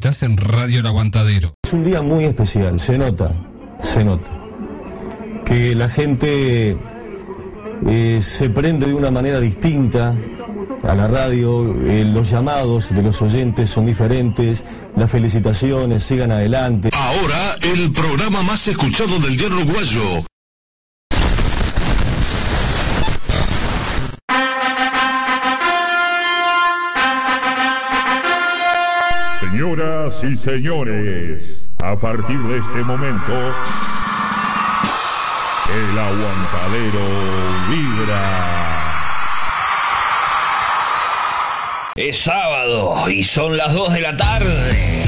Estás en Radio El Aguantadero. Es un día muy especial, se nota, se nota. Que la gente eh, se prende de una manera distinta a la radio, eh, los llamados de los oyentes son diferentes, las felicitaciones, sigan adelante. Ahora el programa más escuchado del día uruguayo. Señoras y señores, a partir de este momento, el aguantadero vibra. Es sábado y son las 2 de la tarde.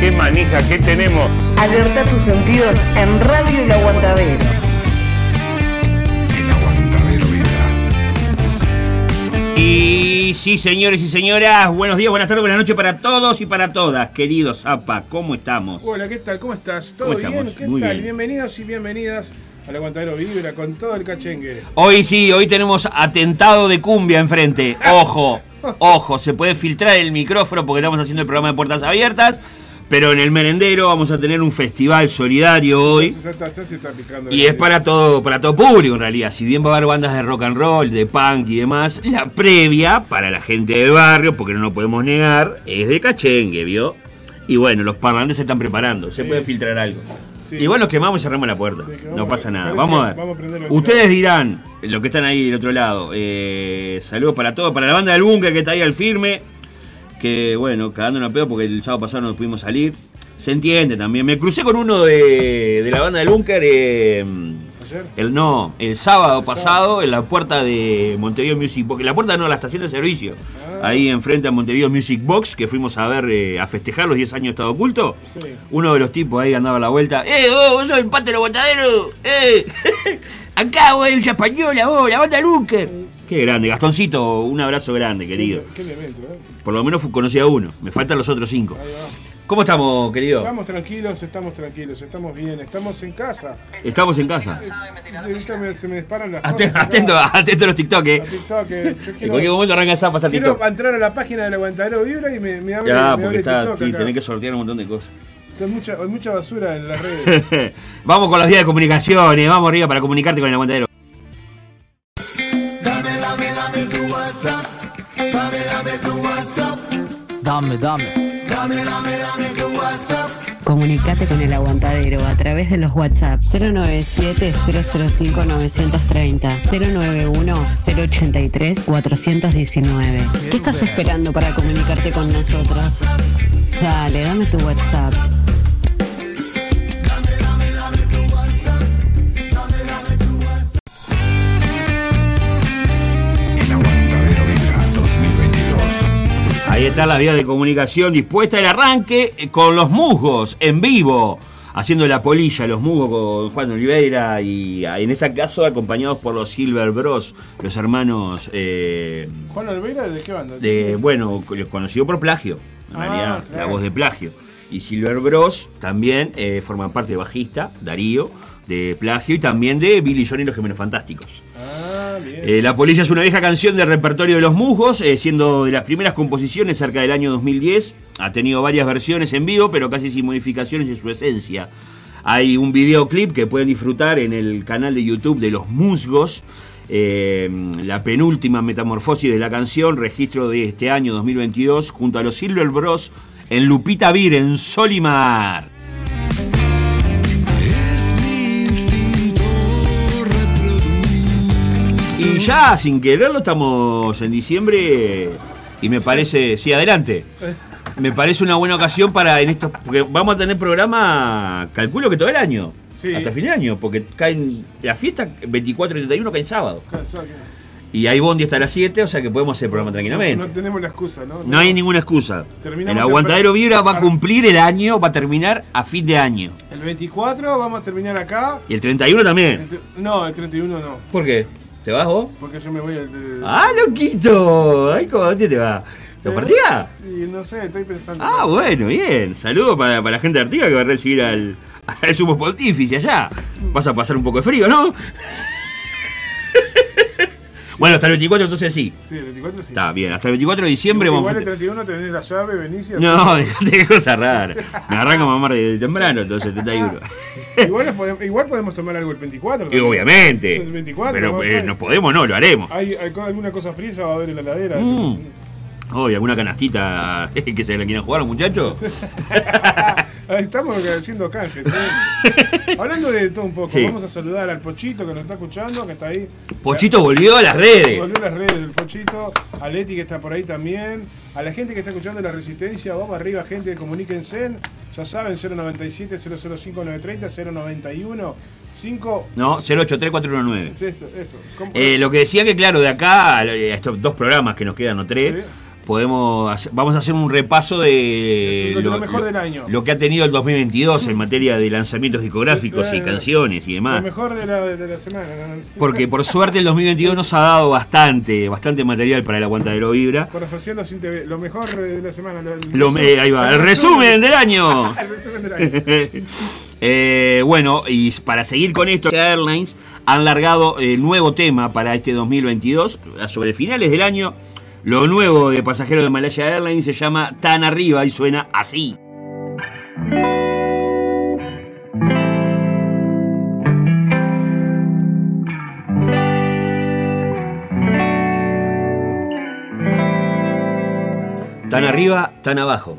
qué manija qué tenemos. Alerta tus sentidos en Radio El Aguantadero. El Aguantadero Vida. Y sí, señores y señoras, buenos días, buenas tardes, buenas noches para todos y para todas. Queridos Zapa, ¿cómo estamos? Hola, ¿qué tal? ¿Cómo estás? ¿Todo bien? ¿Qué tal? Bienvenidos y bienvenidas al aguantadero vibra con todo el cachengue. Hoy sí, hoy tenemos atentado de cumbia enfrente. Ojo, ojo, se puede filtrar el micrófono porque estamos haciendo el programa de puertas abiertas. Pero en el merendero vamos a tener un festival solidario hoy. Ya, está- ya se está picando. Y es para todo, para todo público en realidad. Si bien va a haber bandas de rock and roll, de punk y demás, la previa para la gente del barrio, porque no lo podemos negar, es de cachengue, ¿vio? Y bueno, los parlantes se están preparando, se puede filtrar algo. Sí. Igual nos quemamos y cerramos la puerta. no pasa nada. Vamos a ver. vamos a Ustedes dirán, los que están ahí del otro lado, eh, saludos para todos, para la banda del búnker que está ahí al firme, que bueno, cagándonos a pedo porque el sábado pasado no pudimos salir. Se entiende también. Me crucé con uno de, de la banda del búnker. eh, el, no, el sábado pasado en la puerta de Montevideo Music Box. La puerta no, la estación de servicio. Ah. Ahí enfrente a Montevideo Music Box, que fuimos a ver, eh, a festejar los 10 años de Estado Oculto. Sí. Uno de los tipos ahí andaba a la vuelta. ¡Eh, vos, vos sos el pate del aguantadero! ¡Eh! Acá, vos, Villa Española, vos, la banda Luker. Qué grande, Gastoncito, un abrazo grande, querido. Qué elemento, ¿eh? Por lo menos conocí a uno, me faltan los otros cinco. Ahí va. ¿Cómo estamos, querido? Estamos tranquilos, estamos tranquilos, estamos bien, estamos en casa. Estamos en casa. Ahorita me- se me disparan las cosas. Atento, atento a los TikTok, eh. A TikTok, que yo En quiero, cualquier momento arranca a pasar quiero TikTok. entrar a la página del Aguantadero Vibra y me, me abre, Ya, me porque abre está, TikTok sí, acá. tenés que sortear un montón de cosas. Hay mucha, hay mucha basura en las redes. vamos con las vías de comunicaciones, vamos arriba para comunicarte con el aguantadero. Dame, dame. Comunicate con el aguantadero a través de los WhatsApp 097-005-930, 091-083-419. ¿Qué estás esperando para comunicarte con nosotros? Dale, dame tu WhatsApp. Ahí está la vía de comunicación dispuesta el arranque con los musgos en vivo. Haciendo la polilla, los musgos con Juan Oliveira y ah, en este caso acompañados por los Silver Bros, los hermanos eh, Juan Olveira, ¿de qué banda? de, bueno, conocido por plagio, en Ah, realidad, claro. la voz de plagio. Y Silver Bros también eh, forman parte de bajista, Darío, de plagio y también de Billy John y los Gemelos Fantásticos. Ah. Eh, la Polilla es una vieja canción del repertorio de los musgos, eh, siendo de las primeras composiciones cerca del año 2010. Ha tenido varias versiones en vivo, pero casi sin modificaciones de su esencia. Hay un videoclip que pueden disfrutar en el canal de YouTube de los musgos. eh, la penúltima metamorfosis de la canción, registro de este año 2022, junto a los Silver Bros. en Lupita Vir, en Solimar. Ya sin quererlo estamos en diciembre y me parece, sí, adelante. Me parece una buena ocasión para en estos, porque vamos a tener programa, calculo que todo el año, Sí. hasta fin de año, porque caen la fiesta 24 y 31 caen sábado. Y hay bondi hasta las 7, o sea que podemos hacer programa tranquilamente. No tenemos la excusa, ¿no? No hay ninguna excusa. Terminamos El aguantadero. Vibra va a cumplir el año, va a terminar a fin de año. El 24 vamos a terminar acá. Y el 31 también. El No, el 31 no. ¿Por qué? ¿Te vas vos? Porque yo me voy al. ¡Ah, loquito! Ay, ¿cómo dónde te va? ¿Te partía? Sí, no sé, estoy pensando. Ah, bueno, bien. Saludos para, para la gente de Artigas que va a recibir al, al sumo pontífice allá. Vas a pasar un poco de frío, ¿no? Bueno, hasta el 24 entonces sí. Sí, el 24 sí. Está bien, hasta el 24 de diciembre vamos Igual el 31 tenés la llave, venís y No, dejate qué cosa rara. Me arranca mamar de temprano, entonces 71. igual, podemos, igual podemos tomar algo el 24. Y también. obviamente. El 24, Pero eh, no podemos, no, lo haremos. Hay, hay alguna cosa fría va a haber en la heladera. Mm. Hoy, alguna canastita que se la quieran jugar los muchachos. Estamos haciendo canjes. ¿eh? Hablando de todo un poco, Sí. vamos a saludar al Pochito que nos está escuchando, que está ahí. Pochito volvió a las redes. Volvió a las redes el Pochito, a Leti que está por ahí también, a la gente que está escuchando La Resistencia, vamos arriba, gente, comuníquense, ya saben, 097 005 930 091 5 No, 083419. Eso, eso. ¿Cómo- Eh, lo que decía que, claro, de acá, a estos dos programas que nos quedan, o tres, podemos hacer- vamos a hacer un repaso de Lo- lo mejor del año. lo que ha tenido el 2022 en materia de lanzamientos discográficos y canciones y Lo demás. mejor de la, de la semana. ¿no? Porque por suerte el 2022 nos ha dado bastante, bastante material para el aguantadero Vibra. Por ofreciendo sin TV. Lo mejor de la semana. lo- el Lo- resumen- eh, ahí va, el resumen del año. el resumen del año. Eh, bueno, y para seguir con esto, Airlines han largado el nuevo tema para este 2022, sobre finales del año. Lo nuevo de pasajeros de Malaya Airlines se llama Tan Arriba y suena así. Tan arriba, tan abajo.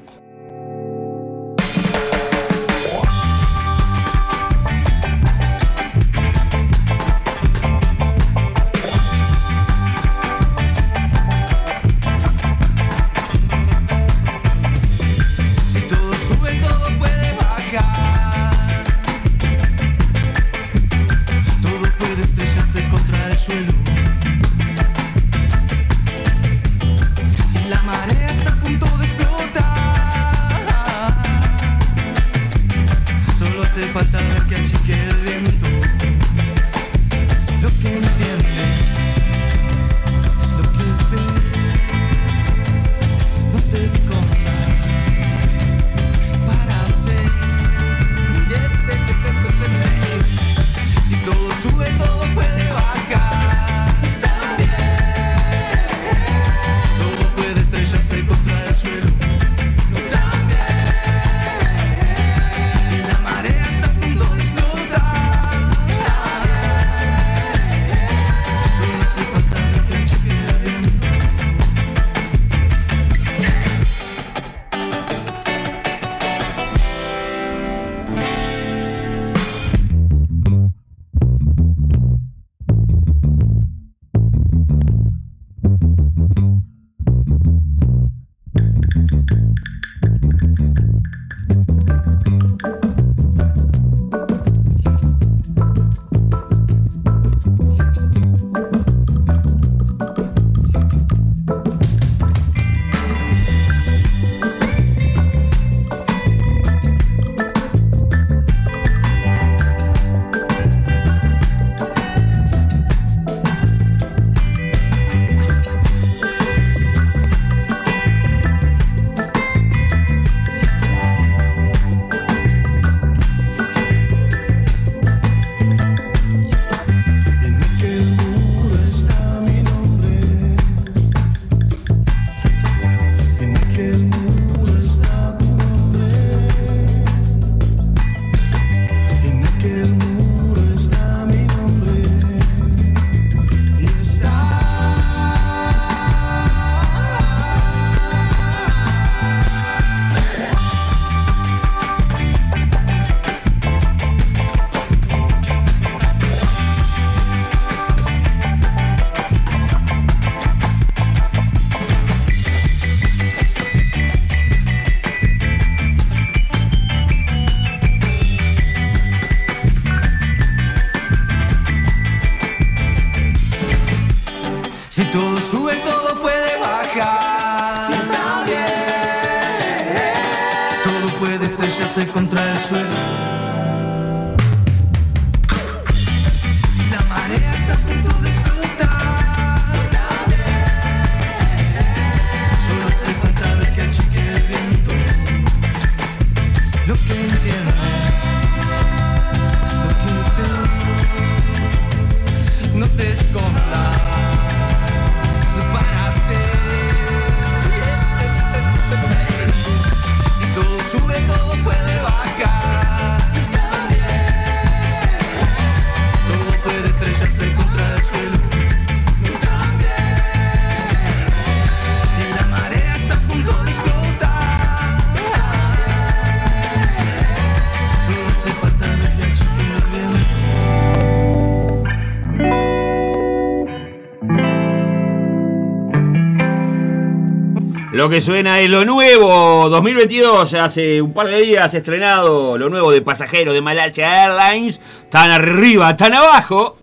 Lo que suena es lo nuevo 2022. Hace un par de días estrenado lo nuevo de pasajeros de Malaya Airlines. Tan arriba, tan abajo.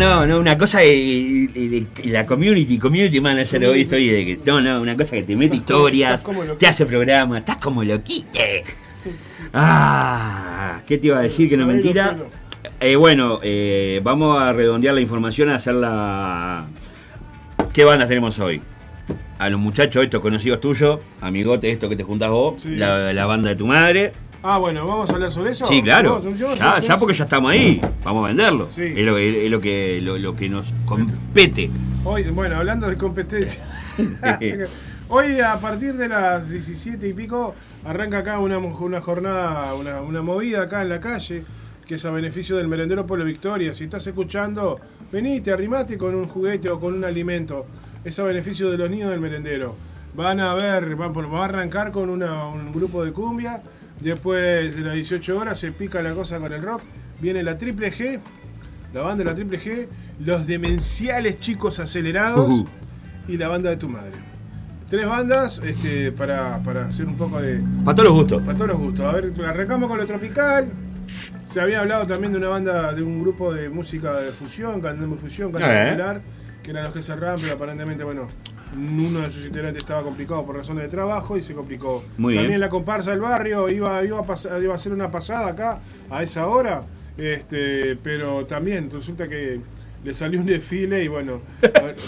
No, no, una cosa de, la community, community manager hoy estoy de que, no, no, una cosa que te mete historias, te hace programa, estás como loquite. Ah, ¿qué te iba a decir que no mentira? Eh, bueno, eh, vamos a redondear la información, a hacer la... ¿Qué bandas tenemos hoy? A los muchachos estos conocidos tuyos, amigote esto que te juntás vos, Sí. la, la banda de tu madre. Ah, bueno, ¿vamos a hablar sobre eso? Sí, claro. Ya, ya porque ya estamos ahí. Vamos a venderlo. Sí. Es, lo, que- es lo que, lo, lo que nos compete. Hoy, bueno, hablando de competencia. Hoy a partir de las 17 y pico arranca acá una, una jornada, una, una movida acá en la calle, que es a beneficio del merendero Pueblo Victoria. Si estás escuchando, venite, arrimate con un juguete o con un alimento. Es a beneficio de los niños del merendero. Van a ver, va, va a arrancar con una- un grupo de cumbia. Después de las 18 horas se pica la cosa con el rock. Viene la triple G, la banda de la triple G, los demenciales chicos acelerados y la banda de tu madre. Tres bandas este, para, para hacer un poco de. Para todos los gustos. Para todos los gustos. A ver, arrancamos con lo tropical. Se había hablado también de una banda, de un grupo de música de fusión, cantando fusión, canto Eh. popular, que eran los que cerraban, pero aparentemente, bueno, uno de sus integrantes estaba complicado por razones de trabajo y se complicó. Muy bien. también la comparsa del barrio iba, iba, a iba a hacer una pasada acá a esa hora, este, pero también resulta que le salió un desfile y bueno,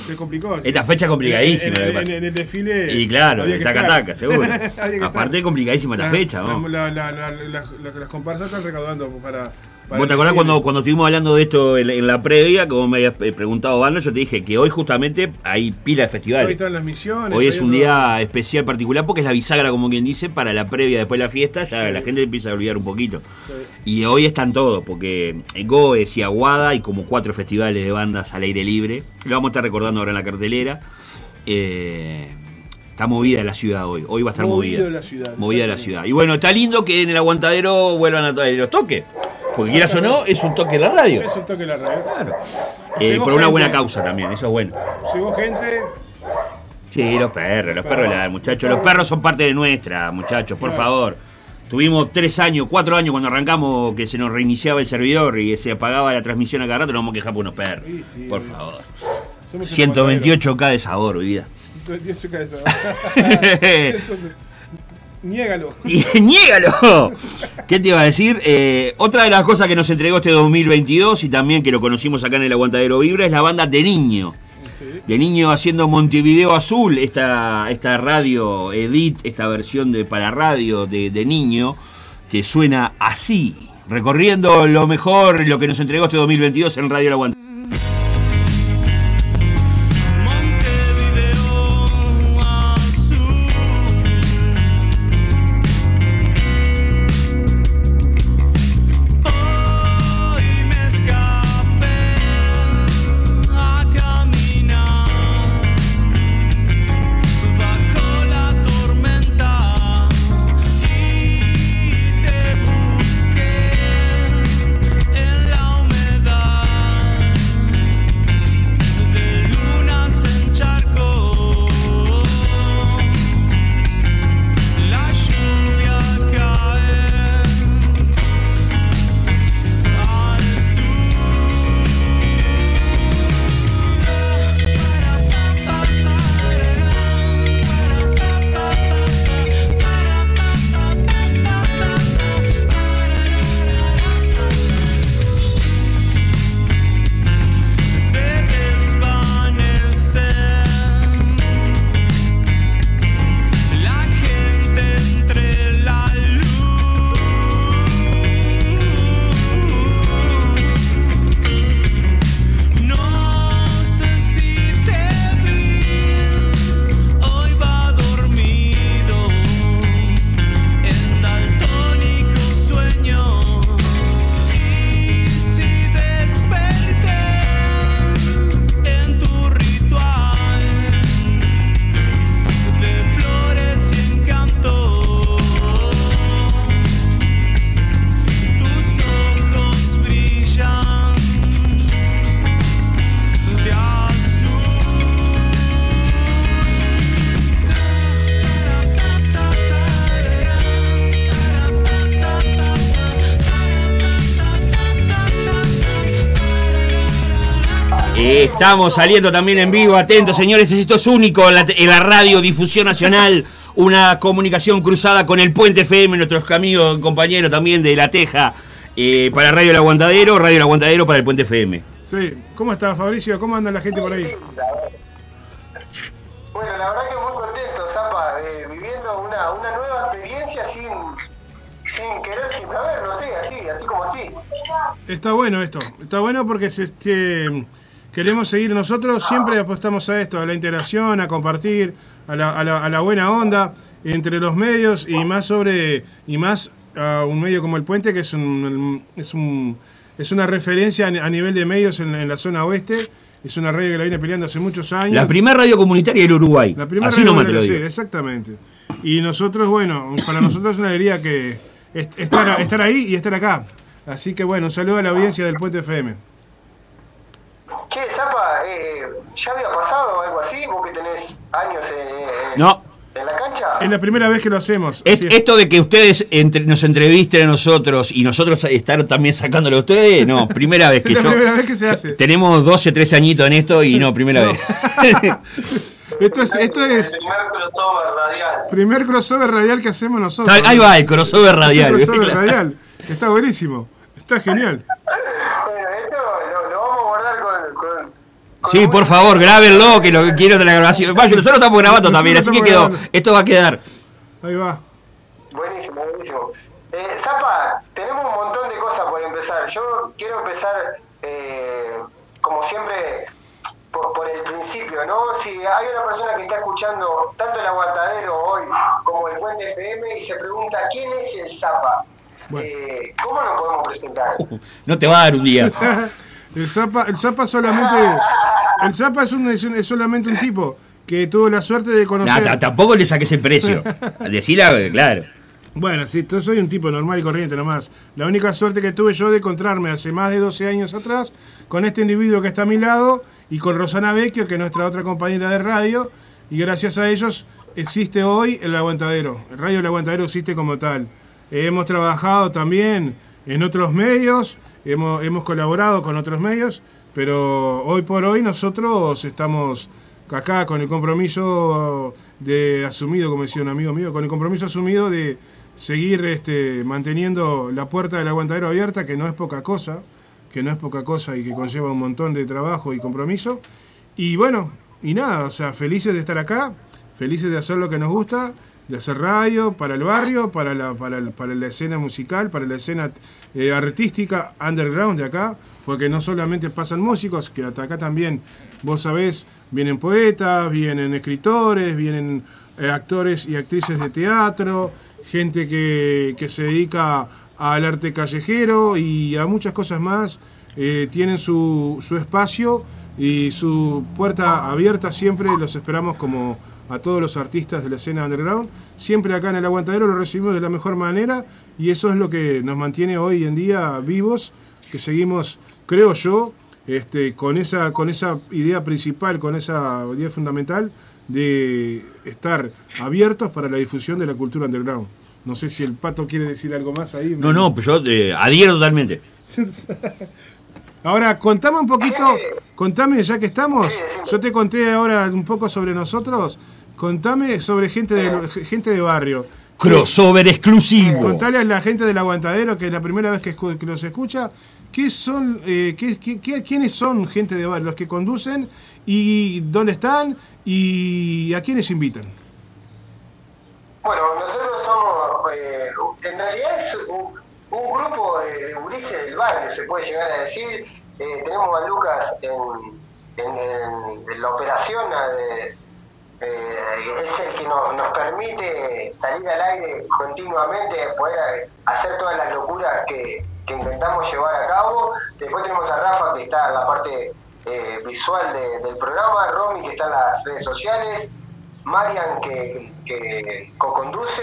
se complicó. Esta fecha complicadísima, En, en- en el desfile. Y claro, había que taca estar. taca, seguro. Aparte estar. complicadísima la fecha, ¿no? la- la- la- la- las comparsas están recaudando para. ¿Vos te acordás cuando, cuando estuvimos hablando de esto en, en la previa, como me habías eh, preguntado, Banda, yo te dije que hoy justamente hay pila de Hoy festivales. están las misiones. Hoy es un día especial particular porque es la bisagra, como quien dice, para la previa después de la fiesta, ya Sí. la gente empieza a olvidar un poquito. Sí. Y hoy están todos, porque Goes y Aguada y como cuatro festivales de bandas al aire libre. Lo vamos a estar recordando ahora en la cartelera. Eh, está movida la ciudad hoy. Hoy va a estar Movido movida. la ciudad, Movida la ciudad. Y bueno, está lindo que en el aguantadero vuelvan a traer los toques. Porque quieras o no, es un toque de la radio. Es un toque de la radio. Claro. Eh, por una gente. buena causa también, eso es bueno. Llegó gente. Sí, los perros, los perros, la- muchachos. Los perros son parte de nuestra, muchachos, por Claro. favor. Tuvimos tres años, cuatro años cuando arrancamos que se nos reiniciaba el servidor y se apagaba la transmisión a cada rato, nos vamos a quejar por unos perros. Sí, sí, por favor. Somos 128K de sabor, vida. 128 cabezas. Eso- Niégalo. Niégalo. ¿Qué te iba a decir? Eh, otra de las cosas que nos entregó este 2022 y también que lo conocimos acá en el Aguantadero Vibra es la banda de Niño. De Niño haciendo Montevideo Azul, esta, esta radio Edit, esta versión de para radio de, de Niño, que suena así, recorriendo lo mejor, lo que nos entregó este 2022 en Radio El Aguantadero. Estamos saliendo también en vivo, atentos señores, esto es único en la, en la radio Difusión Nacional, una comunicación cruzada con el Puente FM, nuestros amigos, compañeros también de La Teja, eh, para Radio El Aguantadero, Radio El Aguantadero para el Puente FM. Sí. ¿Cómo está Fabricio? ¿Cómo anda la gente por ahí? Bueno, la verdad que muy contento, Zapa, eh, viviendo una, una nueva experiencia sin, sin querer, sin saber, no sé, así, así como así. Está bueno esto. Está bueno porque se- este, queremos seguir nosotros, siempre apostamos a esto, a la integración, a compartir, a la, a la- a la buena onda entre los medios y más sobre y más a un medio como el Puente que es un es un es una referencia a nivel de medios en, en la zona oeste. Es una radio que la viene peleando hace muchos años. La primera radio comunitaria del Uruguay. La primera Así nomás te lo sí, digo. exactamente. Y nosotros, bueno, para nosotros es una alegría que est- estar, estar ahí y estar acá. Así que bueno, un saludo a la audiencia del Puente FM. Che, Zapa, eh, ¿ya había pasado algo así? Vos que tenés años en, en- No. en la cancha. Es la primera vez que lo hacemos. Es- esto de que ustedes entre- nos entrevisten a nosotros y nosotros estar también sacándolo a ustedes, no, primera vez que la yo. primera vez que se hace. Tenemos 12, 13 añitos en esto y no, primera vez. Esto es, esto es El primer crossover radial. primer crossover radial que hacemos nosotros. Ahí va, el crossover radial. Un crossover radial. Está buenísimo. Está genial. Bueno, esto lo, lo vamos a guardar con... con Sí, por favor, grábenlo, que lo que quiero de la grabación. Vaya, nosotros estamos grabando Nosotros también, así que quedó. grabando. Esto va a quedar. Ahí va. Buenísimo, buenísimo. Eh, Zapa, tenemos un montón de cosas por empezar. Yo quiero empezar, eh, como siempre, por, por el principio, ¿no? Si hay una persona que está escuchando tanto el aguantadero hoy como el Puente FM y se pregunta quién es el Zapa, eh, ¿cómo nos podemos presentar? No te va a dar un día. El Zapa, el Zapa solamente. El Zapa es, un, es, un- es solamente un tipo que tuvo la suerte de Nah, conocer. ta- tampoco le saques el precio. Decila, claro. Bueno, sí, yo soy un tipo normal y corriente nomás. La única suerte que tuve yo de encontrarme hace más de 12 años atrás con este individuo que está a mi lado y con Rosana Vecchio, que es nuestra otra compañera de radio. Y gracias a ellos existe hoy el Aguantadero. El Radio El Aguantadero existe como tal. Eh, hemos trabajado también en otros medios, hemos, hemos colaborado con otros medios, pero hoy por hoy nosotros estamos acá con el compromiso de asumido, como decía un amigo mío, con el compromiso asumido de seguir este, manteniendo la puerta del aguantadero abierta, que no es poca cosa, que no es poca cosa y que conlleva un montón de trabajo y compromiso. Y bueno, y nada, o sea, felices de estar acá, felices de hacer lo que nos gusta, de hacer radio para el barrio, para la, para, el- para la escena musical, para la escena eh, artística underground de acá, porque no solamente pasan músicos, que hasta acá también, vos sabés, vienen poetas, vienen escritores, vienen eh, actores y actrices de teatro, gente que, que se dedica al arte callejero y a muchas cosas más, eh, tienen su, su espacio y su puerta abierta siempre, los esperamos como a todos los artistas de la escena underground, siempre acá en el aguantadero lo recibimos de la mejor manera y eso es lo que nos mantiene hoy en día vivos, que seguimos, creo yo, este, con esa, con esa idea principal, con esa idea fundamental de estar abiertos para la difusión de la cultura underground. No sé si el pato quiere decir algo más ahí. No, no, pues yo eh, adhiero totalmente. Ahora, contame un poquito, contame ya que estamos, yo te conté ahora un poco sobre nosotros, contame sobre gente de, gente de barrio. Crossover exclusivo. Contale a la gente del aguantadero que es la primera vez que, escu- que los escucha, ¿qué son, eh, qué, qué- qué- quiénes son gente de barrio, los que conducen y dónde están y a quiénes invitan? Bueno, nosotros somos, eh, en realidad es un, un grupo de, de gurises del barrio, se puede llegar a decir. Eh, tenemos a Lucas en, en- en- en la operación, eh, eh, es el que nos, permite salir al aire continuamente, poder hacer todas las locuras que, que intentamos llevar a cabo. Después tenemos a Rafa, que está en la parte eh, visual de- del programa, Romy, que está en las redes sociales, Marian que, que co-conduce,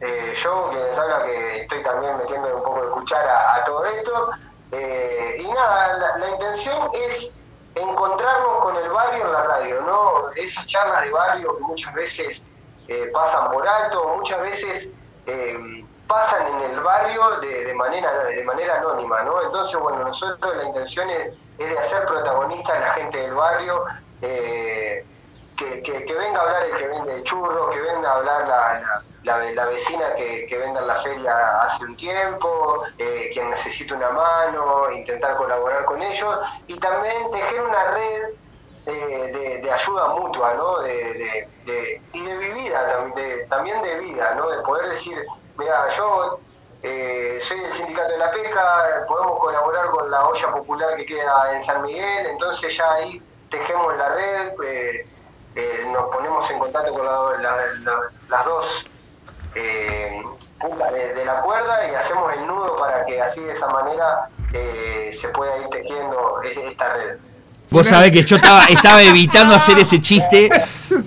eh, yo que les habla que estoy también metiendo un poco de cuchara a todo esto. Eh, y nada, la intención es encontrarnos con el barrio en la radio, ¿no? Esas charlas de barrio que muchas veces eh, pasan por alto, muchas veces eh, pasan en el barrio de, de manera de manera anónima, ¿no? Entonces, bueno, nosotros la intención es, es de hacer protagonista a la gente del barrio, eh, que, venga a hablar el que vende churros, que venga a hablar la, la- vecina que, que venda en la feria hace un tiempo, eh, quien necesita una mano, intentar colaborar con ellos y también tejer una red eh, de, de ayuda mutua, ¿no? De, de- y de vivida, también de vida, ¿no? De poder decir, mira, yo eh, soy del sindicato de la pesca, podemos colaborar con la olla popular que queda en San Miguel, entonces ya ahí tejemos la red, eh, eh, nos ponemos en contacto con la- la- la- las dos eh, puntas de, la cuerda y hacemos el nudo para que así de esa manera eh, se pueda ir tejiendo esta red. Vos sabés que yo estaba, estaba evitando hacer ese chiste,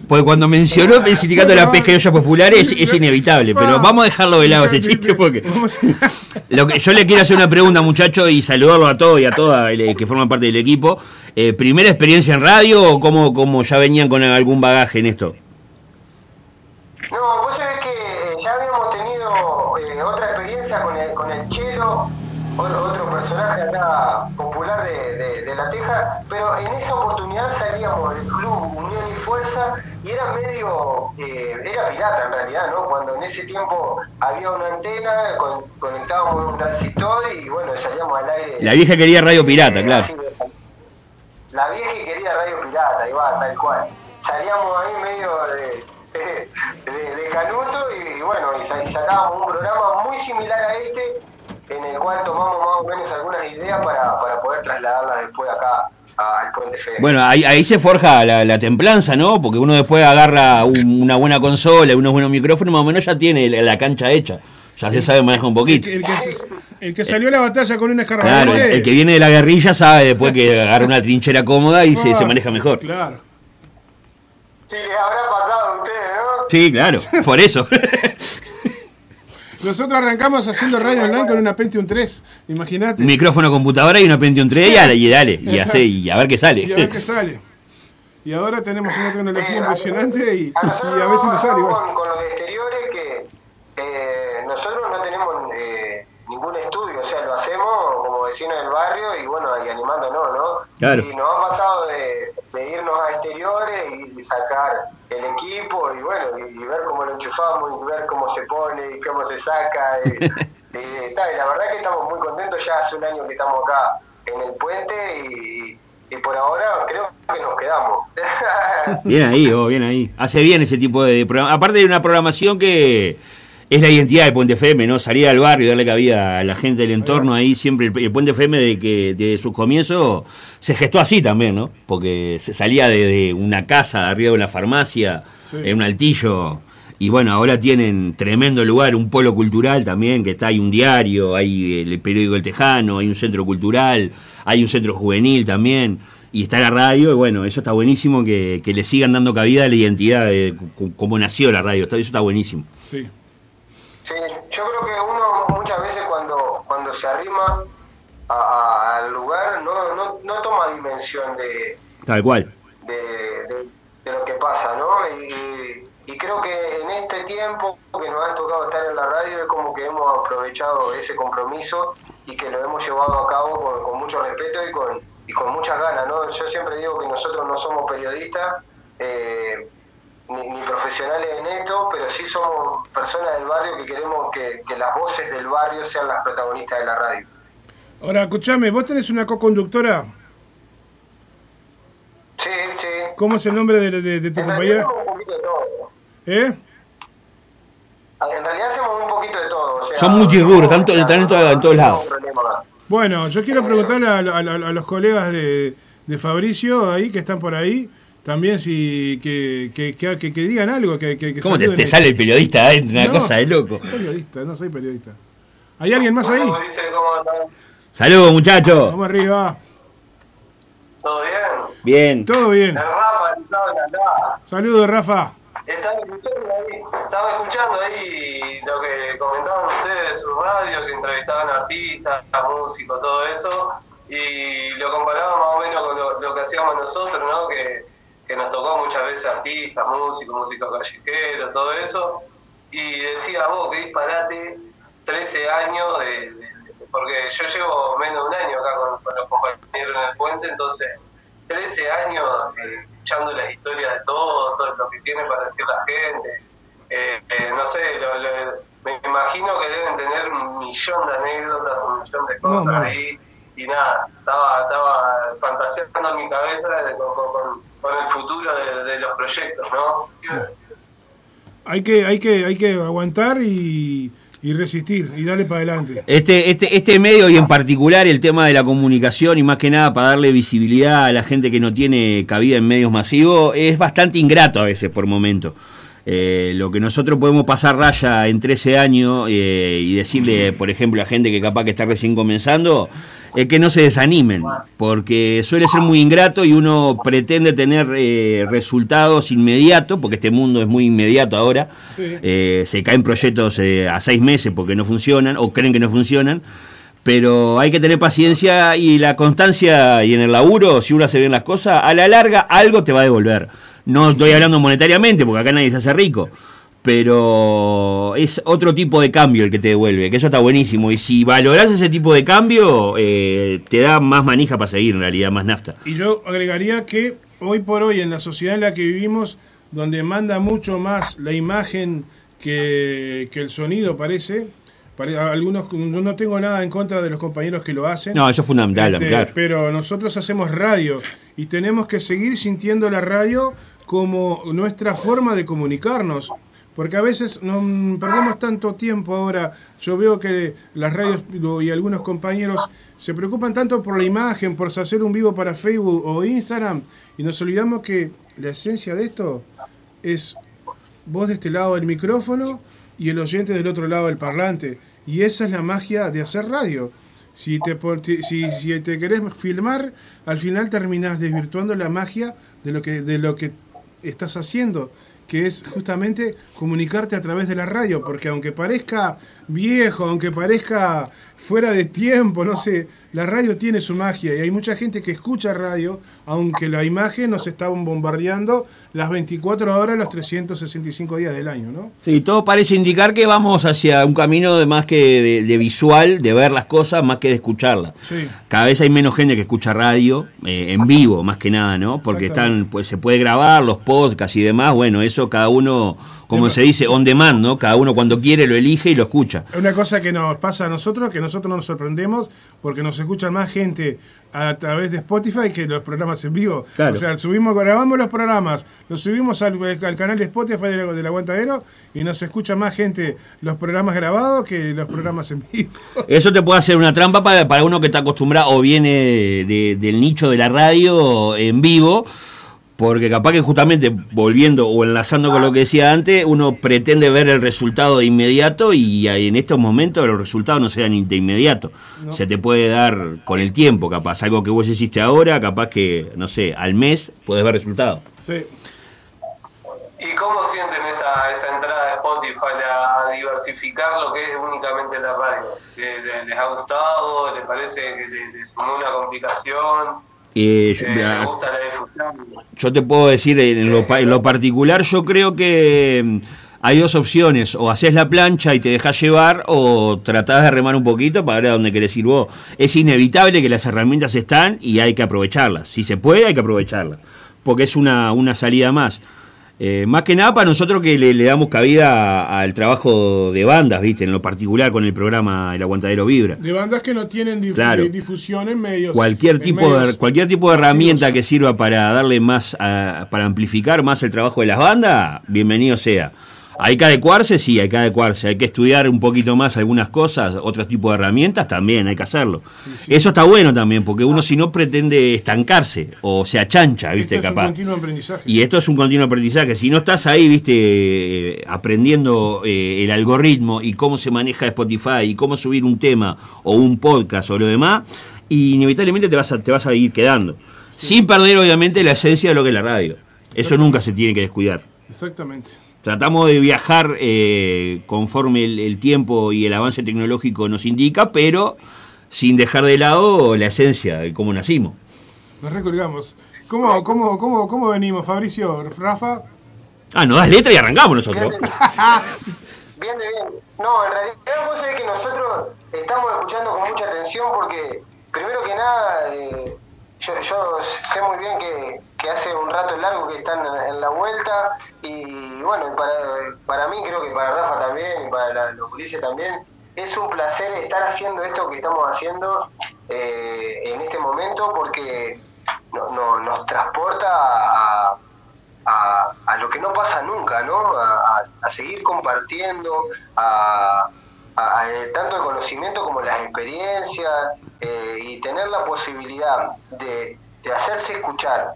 porque cuando mencionó el sindicato de la pesca y ollas populares es inevitable, pero vamos a dejarlo de lado ese chiste porque lo que, yo le quiero hacer una pregunta, muchacho, y saludarlo a todos y a todas eh, que forman parte del equipo. Eh, ¿Primera experiencia en radio o cómo, cómo ya venían con algún bagaje en esto? No, vos sabés que eh, ya habíamos tenido eh, otra experiencia con el, con el Chelo, otro, personaje acá popular de, de- de La Teja, pero en esa oportunidad salíamos del club Unión y Fuerza y era medio, eh, era pirata en realidad, ¿no? Cuando en ese tiempo había una antena, con- conectábamos un transistor y bueno, salíamos al aire. La vieja quería radio pirata, claro. Así de- la vieja y querida radio pirata, igual, tal cual. Salíamos ahí medio de, de, de canuto y, bueno, y sacábamos un programa muy similar a este, en el cual tomamos más o menos algunas ideas para, para poder trasladarlas después acá al Puente Fede. Bueno, ahí, ahí se forja la, la templanza, ¿no? Porque uno después agarra un- una buena consola, unos buenos micrófonos, más o menos ya tiene la, la cancha hecha. Ya se sabe manejar un poquito. El que, se- el que salió a la batalla con una Claro, escarabajo. el, el que viene de la guerrilla sabe después que agarra una trinchera cómoda y se, se maneja mejor. Claro. Sí, les habrá pasado a ustedes, ¿no? Sí, claro, por eso. Nosotros arrancamos haciendo radio online con una Pentium 3, imagínate. Micrófono, computadora y una Pentium 3 y, dale, y dale, y, hace, y a ver qué sale. Y a ver qué sale. Y ahora tenemos una tecnología impresionante y, y a veces nos sale igual. con, con los exteriores que eh, nosotros no tenemos eh, ningún estudio, o sea, lo hacemos como vecinos del barrio y bueno, y animándonos, ¿no? Claro. Y nos ha pasado de, de irnos a exteriores y, y sacar el equipo y bueno, y, y ver cómo lo enchufamos y ver cómo se pone y cómo se saca. y- y, está, y la verdad que estamos muy contentos, ya hace un año que estamos acá en el puente y, y por ahora creo que nos quedamos. Bien ahí, oh, bien ahí. Hace bien ese tipo de programa. Aparte de una programación que es la identidad de Puente FM, ¿no? Salir al barrio, darle cabida a la gente del entorno ahí, siempre el, el Puente FM de que de sus comienzos se gestó así también, ¿no? Porque se salía de, de una casa arriba de una farmacia, Sí. en un altillo. Y bueno, ahora tienen tremendo lugar, un polo cultural también, que está, hay un diario, hay el periódico El Tejano, hay un centro cultural, hay un centro juvenil también, y está la radio, y bueno, eso está buenísimo, que, que le sigan dando cabida a la identidad de cómo nació la radio, eso está buenísimo. Sí. Sí, yo creo que uno muchas veces cuando, cuando se arrima a- a- al lugar no, no, no toma dimensión de, Tal cual. de, de- de lo que pasa, ¿no? Y, y creo que en este tiempo que nos ha tocado estar en la radio es como que hemos aprovechado ese compromiso y que lo hemos llevado a cabo con, con mucho respeto y con, y con muchas ganas, ¿no? Yo siempre digo que nosotros no somos periodistas eh, ni, ni profesionales en esto, pero sí somos personas del barrio que queremos que, que las voces del barrio sean las protagonistas de la radio. Ahora, escuchame, vos tenés una co-conductora. Sí, sí. ¿Cómo es el nombre de, de- de tu En realidad compañera? un poquito de todo. ¿Eh? En realidad hacemos un poquito de todo. O sea, Son multirrubros, están, to- están en, todo- en todos lados. Bueno, yo quiero preguntarle a, a- a- a los colegas de, de Fabricio ahí que están por ahí, también si que, que, que, que- que digan algo, que, que, que ¿Cómo te, sale el periodista adentro? Una No, cosa de loco. soy periodista, no soy periodista. ¿Hay alguien más ahí? Saludos, muchachos. Vamos arriba. ¿Todo bien? Bien. Todo bien. Rafa. Saludos, Rafa. Estaba escuchando ahí, estaba escuchando ahí lo que comentaban ustedes de su radio, que entrevistaban artistas, músicos, todo eso, y lo comparaba más o menos con lo, lo que hacíamos nosotros, ¿no? Que, que nos tocó muchas veces artistas, músicos, músicos callejeros, todo eso, y decía vos, qué disparate 13 años, de, de- porque yo llevo menos de un año acá con, con los compañeros en el puente, entonces 13 años eh, escuchando las historias de todo, todo lo que tiene para decir la gente. Eh, eh, no sé, lo- lo- me imagino que deben tener un millón de anécdotas, un millón de cosas No, ahí. Y nada, estaba, estaba fantaseando en mi cabeza de- con, con- con- con el futuro de, de los proyectos, ¿no? Hay que, hay que, hay que aguantar y, y resistir y darle para adelante. Este, este, este medio y en particular el tema de la comunicación y más que nada para darle visibilidad a la gente que no tiene cabida en medios masivos es bastante ingrato a veces por momento. Eh, lo que nosotros podemos pasar raya en 13 años eh, y decirle, por ejemplo, a gente que capaz que está recién comenzando, es que no se desanimen, porque suele ser muy ingrato y uno pretende tener eh, resultados inmediatos, porque este mundo es muy inmediato ahora, eh, se caen proyectos eh, a seis meses porque no funcionan o creen que no funcionan. Pero hay que tener paciencia y la constancia y en el laburo, si uno hace bien las cosas, a la larga algo te va a devolver. No estoy hablando monetariamente, porque acá nadie se hace rico, pero es otro tipo de cambio el que te devuelve, que eso está buenísimo. Y si valorás ese tipo de cambio, eh, te da más manija para seguir, en realidad, más nafta. Y yo agregaría que hoy por hoy, en la sociedad en la que vivimos, donde manda mucho más la imagen que, que el sonido, parece. pare- algunos, yo no tengo nada en contra de los compañeros que lo hacen. No, eso es fundamental, Este, claro. Pero nosotros hacemos radio y tenemos que seguir sintiendo la radio como nuestra forma de comunicarnos. Porque a veces no, mm, perdemos tanto tiempo ahora. Yo veo que las radios y algunos compañeros se preocupan tanto por la imagen, por hacer un vivo para Facebook o Instagram, y nos olvidamos que la esencia de esto es vos de este lado del micrófono y el oyente del otro lado del parlante. Y esa es la magia de hacer radio. Si te, si, si te querés filmar, al final terminás desvirtuando la magia de lo que, de lo que estás haciendo, que es justamente comunicarte a través de la radio, porque aunque parezca viejo, aunque parezca fuera de tiempo, no sé, la radio tiene su magia y hay mucha gente que escucha radio, aunque la imagen nos está bombardeando las 24 horas, los 365 días del año, ¿no? Sí, todo parece indicar que vamos hacia un camino de más que de, de visual, de ver las cosas, más que de escucharlas. Sí. Cada vez hay menos gente que escucha radio eh, en vivo, más que nada, ¿no? Porque están, pues se puede grabar los podcasts y demás. Bueno, eso cada uno, como se dice, on demand, ¿no? Cada uno cuando quiere lo elige y lo escucha. Una cosa que nos pasa a nosotros, que nosotros no nos sorprendemos, porque nos escuchan más gente a través de Spotify que los programas en vivo. Claro. O sea, subimos, grabamos los programas, los subimos al, al canal de Spotify del, del Aguantadero y nos escucha más gente los programas grabados que los programas en vivo. Eso te puede hacer una trampa para, para uno que está acostumbrado o viene de- del nicho de la radio en vivo, porque capaz que justamente volviendo o enlazando con lo que decía antes, uno pretende ver el resultado de inmediato y en estos momentos los resultados no se dan de inmediato. Se te puede dar con el tiempo, capaz. Algo que vos hiciste ahora, capaz que, no sé, al mes puedes ver resultados. Sí. ¿Y cómo sienten esa, esa entrada de Spotify a diversificar lo que es únicamente la radio? ¿Le- le- ¿Les ha gustado? ¿Les parece que le- les sumó una complicación? Eh, yo- Eh, ¿Les ah, gusta la? Yo te puedo decir, en lo, en lo particular, yo creo que mm, hay dos opciones. O haces la plancha y te dejas llevar, o tratás de remar un poquito para ver a dónde querés ir vos. Es inevitable que las herramientas están y hay que aprovecharlas. Si se puede, hay que aprovecharlas. Porque es una, una salida más. Eh, más que nada para nosotros que le, le damos cabida al trabajo de bandas, ¿viste? En lo particular con el programa El Aguantadero Vibra. De bandas que no tienen Claro. eh, difusión en medios. Cualquier en tipo, de, cualquier tipo de herramienta que sirva para darle más, a- para amplificar más el trabajo de las bandas, bienvenido sea. Hay que adecuarse, sí, hay que adecuarse. Hay que estudiar un poquito más algunas cosas, otros tipos de herramientas, también hay que hacerlo. Eso está bueno también, porque uno si no pretende estancarse o se achancha, ¿viste? Este es un continuo aprendizaje. Y esto es un continuo aprendizaje. Si no estás ahí, viste, eh, aprendiendo eh, el algoritmo y cómo se maneja Spotify y cómo subir un tema o un podcast o lo demás, inevitablemente te vas a, te vas a ir quedando. Sin perder, obviamente, la esencia de lo que es la radio. Eso nunca se tiene que descuidar. Exactamente. Tratamos de viajar eh, conforme el, el tiempo y el avance tecnológico nos indica, pero sin dejar de lado la esencia de cómo nacimos. Nos recolgamos. ¿Cómo, cómo, cómo, ¿Cómo venimos, Fabricio? Rafa. Ah, nos das letra y arrancamos nosotros. Viene bien. No, en realidad vos sabés que nosotros estamos escuchando con mucha atención porque, primero que nada, eh, yo, yo sé muy bien que, que hace un rato largo que están en, la vuelta y bueno, para, para mí creo que para Rafa también y para la- los Ulises también, es un placer estar haciendo esto que estamos haciendo eh, en este momento porque no- no- nos transporta a, a, a lo que no pasa nunca, ¿no? A- a seguir compartiendo, a, eh, tanto el conocimiento como las experiencias eh, y tener la posibilidad de, hacerse escuchar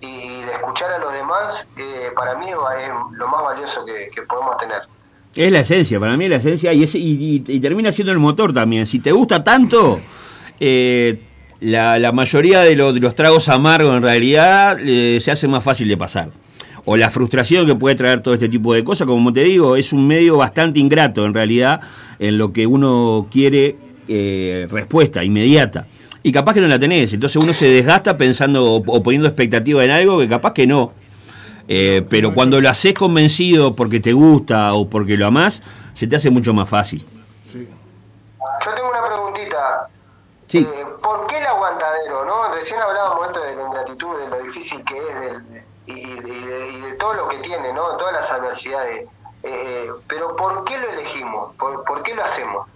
y, de escuchar a los demás, eh, para mí es lo más valioso que, podemos tener. Es la esencia, para mí es la esencia y, es- y- termina siendo el motor también. Si te gusta tanto, eh, la, la mayoría de, lo- de los tragos amargos en realidad se hace más fácil de pasar. O la frustración que puede traer todo este tipo de cosas, como te digo, es un medio bastante ingrato en realidad en lo que uno quiere eh, respuesta inmediata. Y capaz que no la tenés, entonces uno se desgasta pensando o, o poniendo expectativa en algo que capaz que no. Eh, pero cuando lo haces convencido porque te gusta o porque lo amás, se te hace mucho más fácil. Yo tengo una preguntita. Sí. Eh, ¿Por qué el aguantadero? ¿no? Recién hablábamos esto de la ingratitud, de lo difícil que es del- y, y de, y de todo lo que tiene, ¿no? todas las adversidades. Eh, pero ¿por qué lo elegimos? ¿Por, por qué lo hacemos?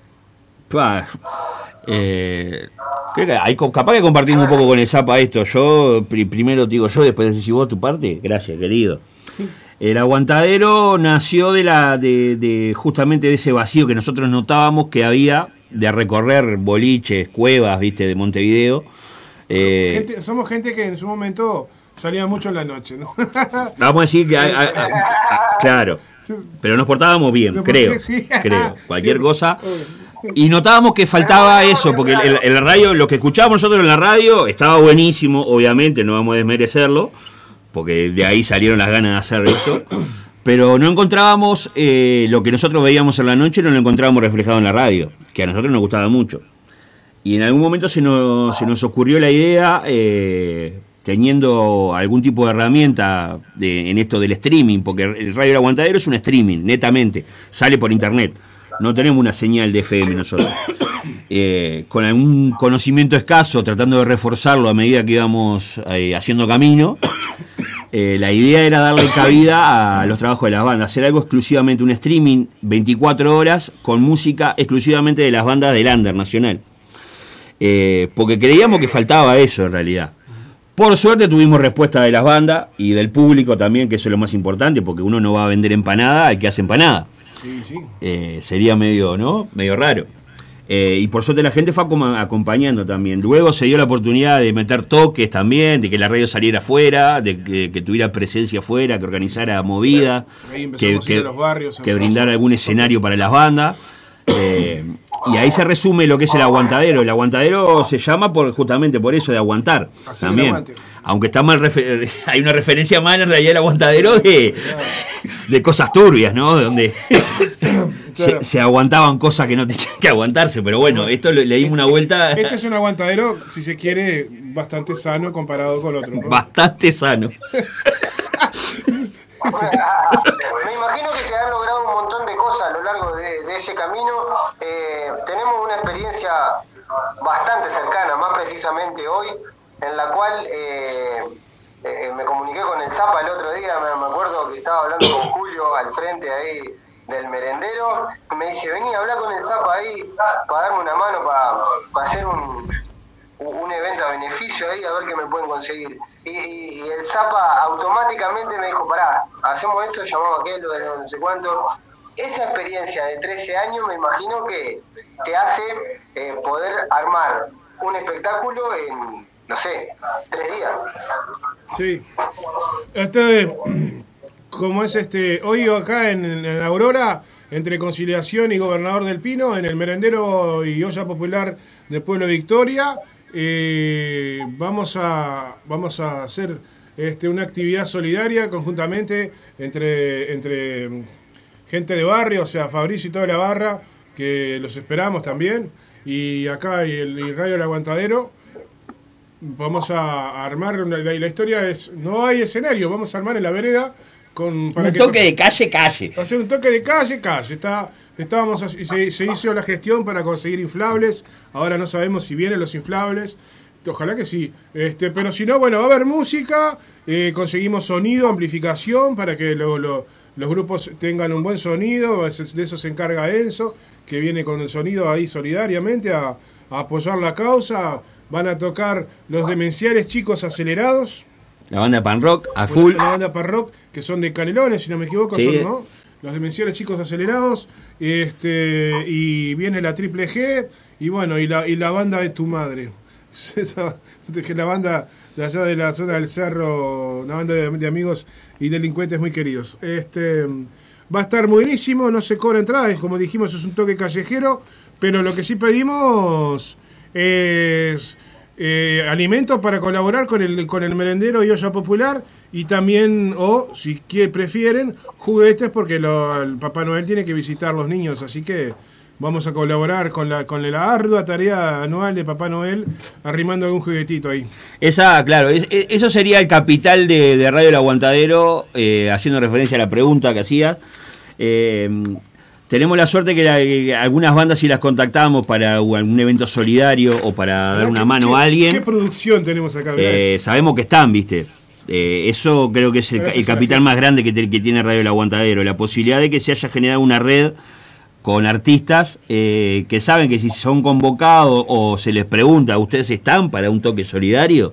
Eh, creo que hay co- capaz que compartimos un poco con el Zapa esto. Yo pri- primero te digo yo, después decís vos tu parte. Gracias, querido. El aguantadero nació de la de, de justamente de ese vacío que nosotros notábamos que había de recorrer boliches, cuevas, viste, de Montevideo. Eh, Gente- somos gente que en su momento salía mucho en la noche, ¿no? Vamos a decir que. claro. Pero nos portábamos bien, creo. Creo. Cualquier cosa. Y notábamos que faltaba eso, porque el- el radio, lo que escuchábamos nosotros en la radio estaba buenísimo, obviamente, no vamos a desmerecerlo, porque de ahí salieron las ganas de hacer esto. Pero no encontrábamos eh, lo que nosotros veíamos en la noche, no lo encontrábamos reflejado en la radio, que a nosotros nos gustaba mucho. Y en algún momento se nos, se nos ocurrió la idea, eh, teniendo algún tipo de herramienta en esto del streaming, porque el Radio Aguantadero es un streaming, netamente, sale por internet. No tenemos una señal de FM nosotros. Eh, con algún conocimiento escaso, tratando de reforzarlo a medida que íbamos eh, haciendo camino, eh, la idea era darle cabida a los trabajos de las bandas, hacer algo exclusivamente un streaming 24 horas con música exclusivamente de las bandas del Under Nacional. Porque creíamos que faltaba eso en realidad. Por suerte tuvimos respuesta de las bandas y del público también, que eso es lo más importante, porque uno no va a vender empanada al que hace empanada. Sí, sí. Eh, sería medio, ¿no? Medio raro. Eh, y por suerte la gente fue acom- acompañando también. Luego se dio la oportunidad de meter toques también, de que la radio saliera afuera, de que, que tuviera presencia afuera, que organizara movida, que, que- los barrios. que brindara algún escenario para las bandas. Eh, y ahí se resume lo que es el aguantadero. El aguantadero se llama por justamente por eso de aguantar. También. Aunque está mal hay una referencia mal en realidad el aguantadero de, de cosas turbias, ¿no? Donde se, se aguantaban cosas que no tenían que aguantarse, pero bueno, esto le, le dimos una vuelta Este es un aguantadero, si se quiere, bastante sano comparado con otro. ¿no? bastante sano. Me imagino que se han logrado un montón de cosas a lo largo de, ese camino. Eh, tenemos una experiencia bastante cercana, más precisamente hoy, en la cual eh, eh, me comuniqué con el Zapa el otro día, me, acuerdo que estaba hablando con Julio al frente ahí del merendero, me dice, vení, habla con el Zapa ahí para darme una mano, para hacer un, un evento a beneficio ahí, a ver qué me pueden conseguir. Y, y- el Zapa automáticamente me dijo, pará, hacemos esto, llamamos a aquel, no sé cuánto. Esa experiencia de 13 años me imagino que te hace eh, poder armar un espectáculo en, no sé, tres días. Sí. Este, como es este, hoy acá en, en Aurora, entre Conciliación y Gobernador del Pino, en el merendero y olla popular de Pueblo Victoria, eh, vamos a vamos a hacer este, una actividad solidaria conjuntamente entre entre mm, gente de barrio, o sea, Fabricio y toda la barra, que los esperamos también, y acá y el y Radio El Aguantadero. Vamos a armar, una- la, la historia es, no hay escenario, vamos a armar en la vereda con... Un toque de calle, calle. Hacer un toque de calle, calle, está Estábamos se, se hizo la gestión para conseguir inflables. Ahora no sabemos si vienen los inflables. Ojalá que sí. Este, pero si no, bueno, va a haber música. eh, conseguimos sonido, amplificación para que lo- lo- los grupos tengan un buen sonido. De eso se encarga Enzo, que viene con el sonido ahí solidariamente a, a apoyar la causa. Van a tocar los demenciales chicos acelerados. La banda pan rock a full. Una banda para rock que son de Canelones, si no me equivoco, Sí. son, ¿no? Los demenciales chicos acelerados. Este, y viene la triple G. Y bueno, y la, y la banda de tu madre. La banda de allá de la zona del cerro, una banda de, de amigos y delincuentes muy queridos. Este va a estar buenísimo, no se cobra entrada, como dijimos, es un toque callejero, pero lo que sí pedimos es eh, alimentos para colaborar con el, con el merendero y olla popular y también, o si que prefieren, juguetes porque lo- el Papá Noel tiene que visitar los niños, así que vamos a colaborar con la, con la ardua tarea anual de Papá Noel arrimando algún juguetito ahí. Esa, claro, es- es- eso sería el capital de, de Radio El Aguantadero, eh, haciendo referencia a la pregunta que hacía. Eh, tenemos la suerte que, la- que algunas bandas si las contactamos para algún evento solidario o para dar una ¿Qué- mano a alguien, ¿Qué producción tenemos acá? Eh, sabemos que están, ¿viste? Eh, eso creo que es el, capital más grande que, te- que tiene Radio El Aguantadero, la posibilidad de que se haya generado una red con artistas eh, que saben que si son convocados o se les pregunta, ¿ustedes están para un toque solidario?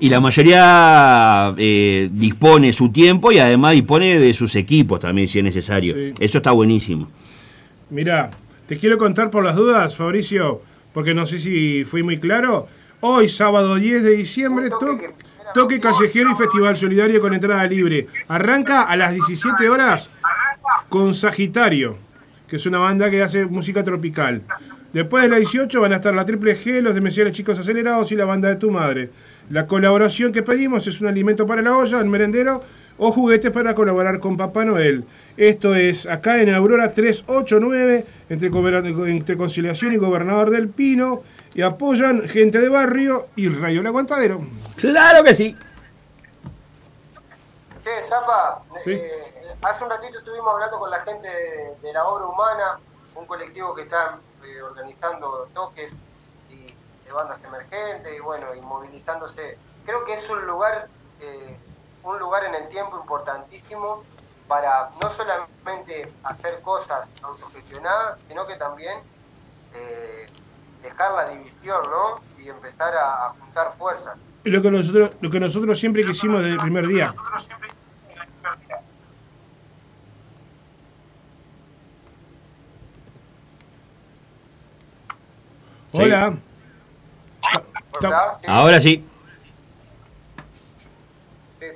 Y la mayoría eh, dispone su tiempo y además dispone de sus equipos también si es necesario. Sí. Eso está buenísimo. Mirá, te quiero contar por las dudas, Fabricio, porque no sé si fui muy claro. Hoy, sábado 10 de diciembre, to- toque callejero y festival solidario con entrada libre. Arranca a las 17 horas con Sagitario, que es una banda que hace música tropical. Después de las 18 van a estar la Triple G, los Demenciales Chicos Acelerados y la banda de tu madre. La colaboración que pedimos es un alimento para la olla, el merendero, o juguetes para colaborar con Papá Noel. Esto es acá en Aurora 389, entre, entre Conciliación y Gobernador del Pino, y apoyan gente de barrio y Radio El Aguantadero. Claro que sí. Che, Zapa, Sí. eh, hace un ratito estuvimos hablando con la gente de, de la obra humana, un colectivo que está eh, organizando toques y de bandas emergentes y bueno, y movilizándose. Creo que es un lugar, eh, un lugar en el tiempo importantísimo para no solamente hacer cosas autogestionadas, sino que también eh, dejar la división, ¿no? Y empezar a, a juntar fuerzas. Y lo que nosotros, lo que nosotros siempre quisimos desde el primer día. Sí. Hola. Sí, Ahora sí.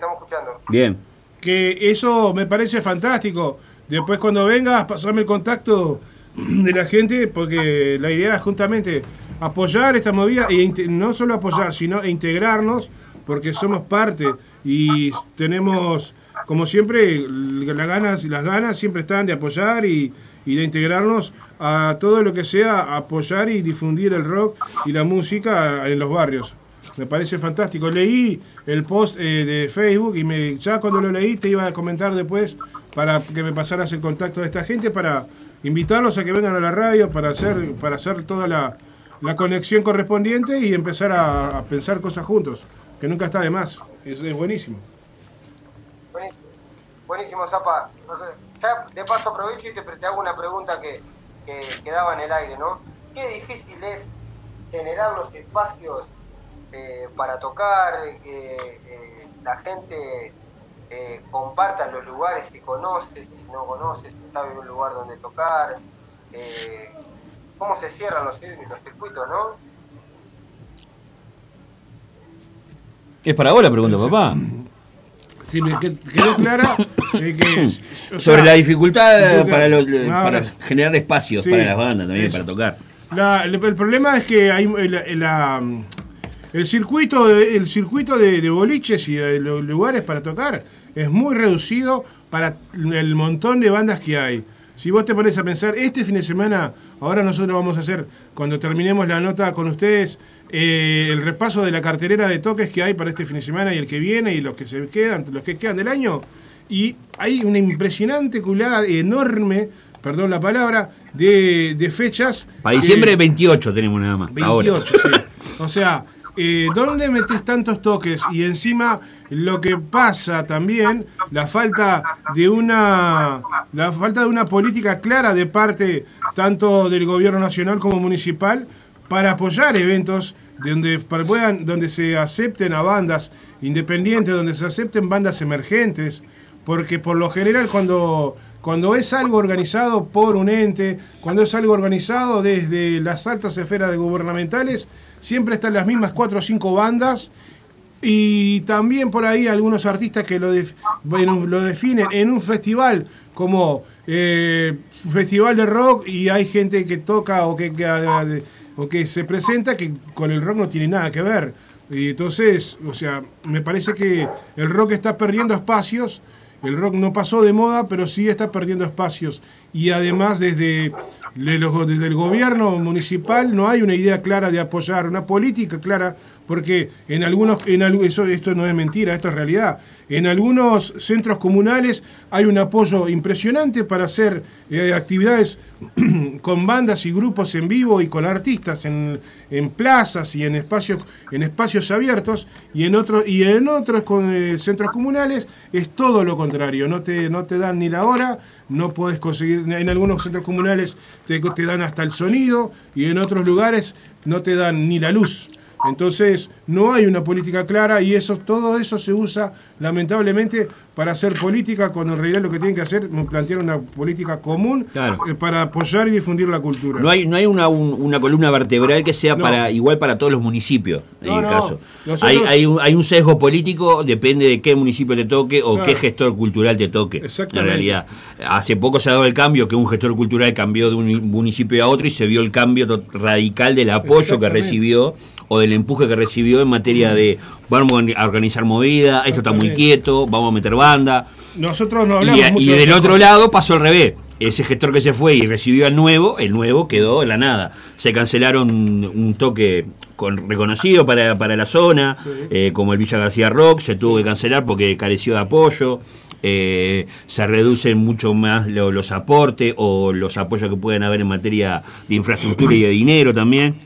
Estamos escuchando. Bien. que eso me parece fantástico. Después cuando vengas, pasame el contacto de la gente, porque la idea es justamente apoyar esta movida, e inte- no solo apoyar, sino e integrarnos, porque somos parte y tenemos, como siempre, las ganas, las ganas siempre están de apoyar y, y de integrarnos a todo lo que sea apoyar y difundir el rock y la música en los barrios. Me parece fantástico. Leí el post eh, de Facebook y me, ya cuando lo leí te iba a comentar después para que me pasaras el contacto de esta gente para invitarlos a que vengan a la radio para hacer para hacer toda la, la conexión correspondiente y empezar a, pensar cosas juntos, que nunca está de más. Es. Buenísimo, buenísimo Zapa. Ya de paso aprovecho y te, te hago una pregunta que, que quedaba en el aire, ¿no? Qué difícil es generar los espacios eh, para tocar, que eh, la gente eh, comparta los lugares si conoce, si no conoce, si sabe un lugar donde tocar. eh, ¿Cómo se cierran los, los circuitos, no? Es para vos la pregunta, papá. Si me que- quedó clara eh, que es- o Sobre sea, la dificultad para, los- Ah, para ahora- generar espacios Sí, para las bandas también, eso. para tocar. La- el, el problema es que hay la- el circuito, de, el circuito de, de boliches y de los lugares para tocar es muy reducido para el montón de bandas que hay. Si vos te pones a pensar, este fin de semana, ahora nosotros vamos a hacer, cuando terminemos la nota con ustedes, eh, el repaso de la cartelera de toques que hay para este fin de semana y el que viene y los que se quedan, los que quedan del año. Y hay una impresionante culada enorme perdón la palabra, de, de fechas. Para diciembre 28 tenemos nada más. ahora. 28, sí. O sea, eh, ¿dónde metes tantos toques? Y encima lo que pasa también, la falta de una la falta de una política clara de parte tanto del gobierno nacional como municipal para apoyar eventos donde puedan donde se acepten a bandas independientes, donde se acepten bandas emergentes, porque por lo general cuando cuando es algo organizado por un ente, cuando es algo organizado desde las altas esferas gubernamentales, siempre están las mismas cuatro o cinco bandas y también por ahí algunos artistas que lo, lo definen en un festival como eh, festival de rock y hay gente que toca o que, que- o que se presenta que con el rock no tiene nada que ver. Y entonces, o sea, me parece que el rock está perdiendo espacios. El rock no pasó de moda, pero sí está perdiendo espacios. Y además desde, desde el gobierno municipal no hay una idea clara de apoyar, una política clara, porque en algunos, en eso, esto no es mentira, esto es realidad. En algunos centros comunales hay un apoyo impresionante para hacer eh, actividades con bandas y grupos en vivo y con artistas en, en plazas y en espacios en espacios abiertos y en otros y en otros con, eh, centros comunales es todo lo contrario no te no te dan ni la hora no puedes conseguir en algunos centros comunales te, te dan hasta el sonido y en otros lugares no te dan ni la luz entonces no hay una política clara y eso todo eso se usa lamentablemente para hacer política cuando en realidad lo que tienen que hacer es plantear una política común Claro. eh, para apoyar y difundir la cultura. No hay, no hay una, un- una columna vertebral que sea No. para igual para todos los municipios, en No, el no. caso. Nosotros- Hay, hay, un, hay un sesgo político, depende de qué municipio te toque o Claro. qué gestor cultural te toque. En realidad, hace poco se ha dado el cambio que un gestor cultural cambió de un municipio a otro y se vio el cambio radical del apoyo que recibió o del empuje que recibió en materia de vamos a organizar movida, esto está muy quieto, vamos a meter banda. Nosotros no Y, hablamos y mucho de del otro lado pasó al revés. Ese gestor que se fue y recibió al nuevo, el nuevo quedó en la nada. Se cancelaron un toque con, reconocido para, para la zona, eh, como el Villa García Rock, se tuvo que cancelar porque careció de apoyo. eh, se reducen mucho más lo- los aportes o los apoyos que pueden haber en materia de infraestructura y de dinero también.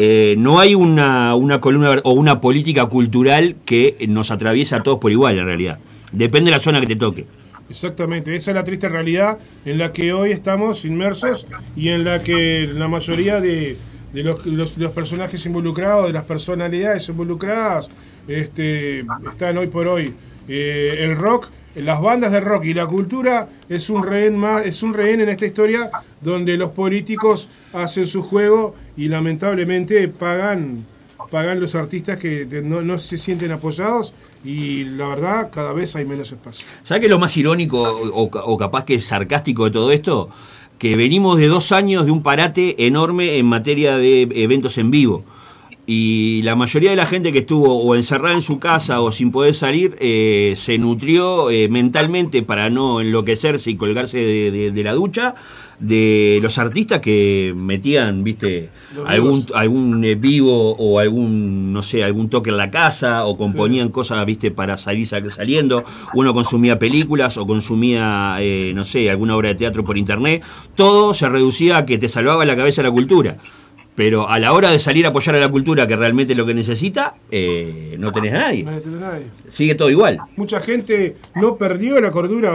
Eh, no hay una, una columna o una política cultural que nos atraviesa a todos por igual en realidad. Depende de la zona que te toque. Exactamente, esa es la triste realidad en la que hoy estamos inmersos y en la que la mayoría de, los- los personajes involucrados, de las personalidades involucradas, este, están hoy por hoy. Eh, el rock, las bandas de rock y la cultura es un rehén más, es un rehén en esta historia donde los políticos hacen su juego y lamentablemente pagan pagan los artistas que no, no se sienten apoyados y la verdad cada vez hay menos espacio. ¿Sabes qué es lo más irónico o, o capaz que sarcástico de todo esto? Que venimos de dos años de un parate enorme en materia de eventos en vivo. Y la mayoría de la gente que estuvo o encerrada en su casa o sin poder salir eh, se nutrió eh, mentalmente para no enloquecerse y colgarse de la ducha de los artistas que metían, viste, algún, algún eh, vivo o algún, no sé, algún toque en la casa o componían cosas, viste, para salir sal- saliendo. Uno consumía películas o consumía, eh, no sé, alguna obra de teatro por internet. Todo se reducía a que te salvaba la cabeza la cultura. Pero a la hora de salir a apoyar a la cultura, que realmente es lo que necesita, eh, no tenés a nadie. No entiende nadie. Sigue todo igual. Mucha gente no perdió la cordura.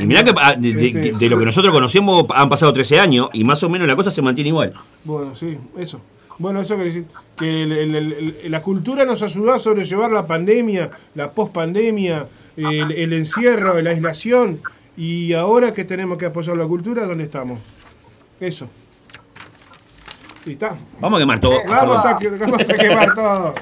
Y mirá que ah, de, de- Este, de lo que nosotros conocemos han pasado 13 años y más o menos la cosa se mantiene igual. Bueno, sí, eso. Bueno, eso quiere decir que el- el- el- el- la cultura nos ayudó a sobrellevar la pandemia, la pospandemia, el, el encierro, la aislación. Y ahora que tenemos que apoyar la cultura, ¿dónde estamos? Eso. Vamos a quemar todo. Vamos a, que- vamos a quemar todo.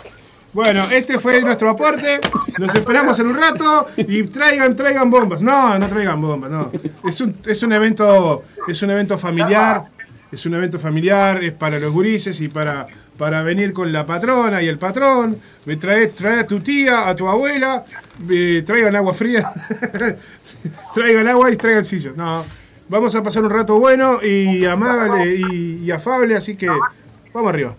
Bueno, este fue nuestro aporte. Nos esperamos en un rato y traigan, traigan bombas. No, no traigan bombas, no. Es un, es un evento, es un evento familiar. Es un evento familiar, es para los gurises y para, para venir con la patrona y el patrón. Me trae, trae a tu tía, a tu abuela, eh, traigan agua fría, traigan agua y traigan sillas. No, vamos a pasar un rato bueno y amable y, y afable, así que vamos arriba.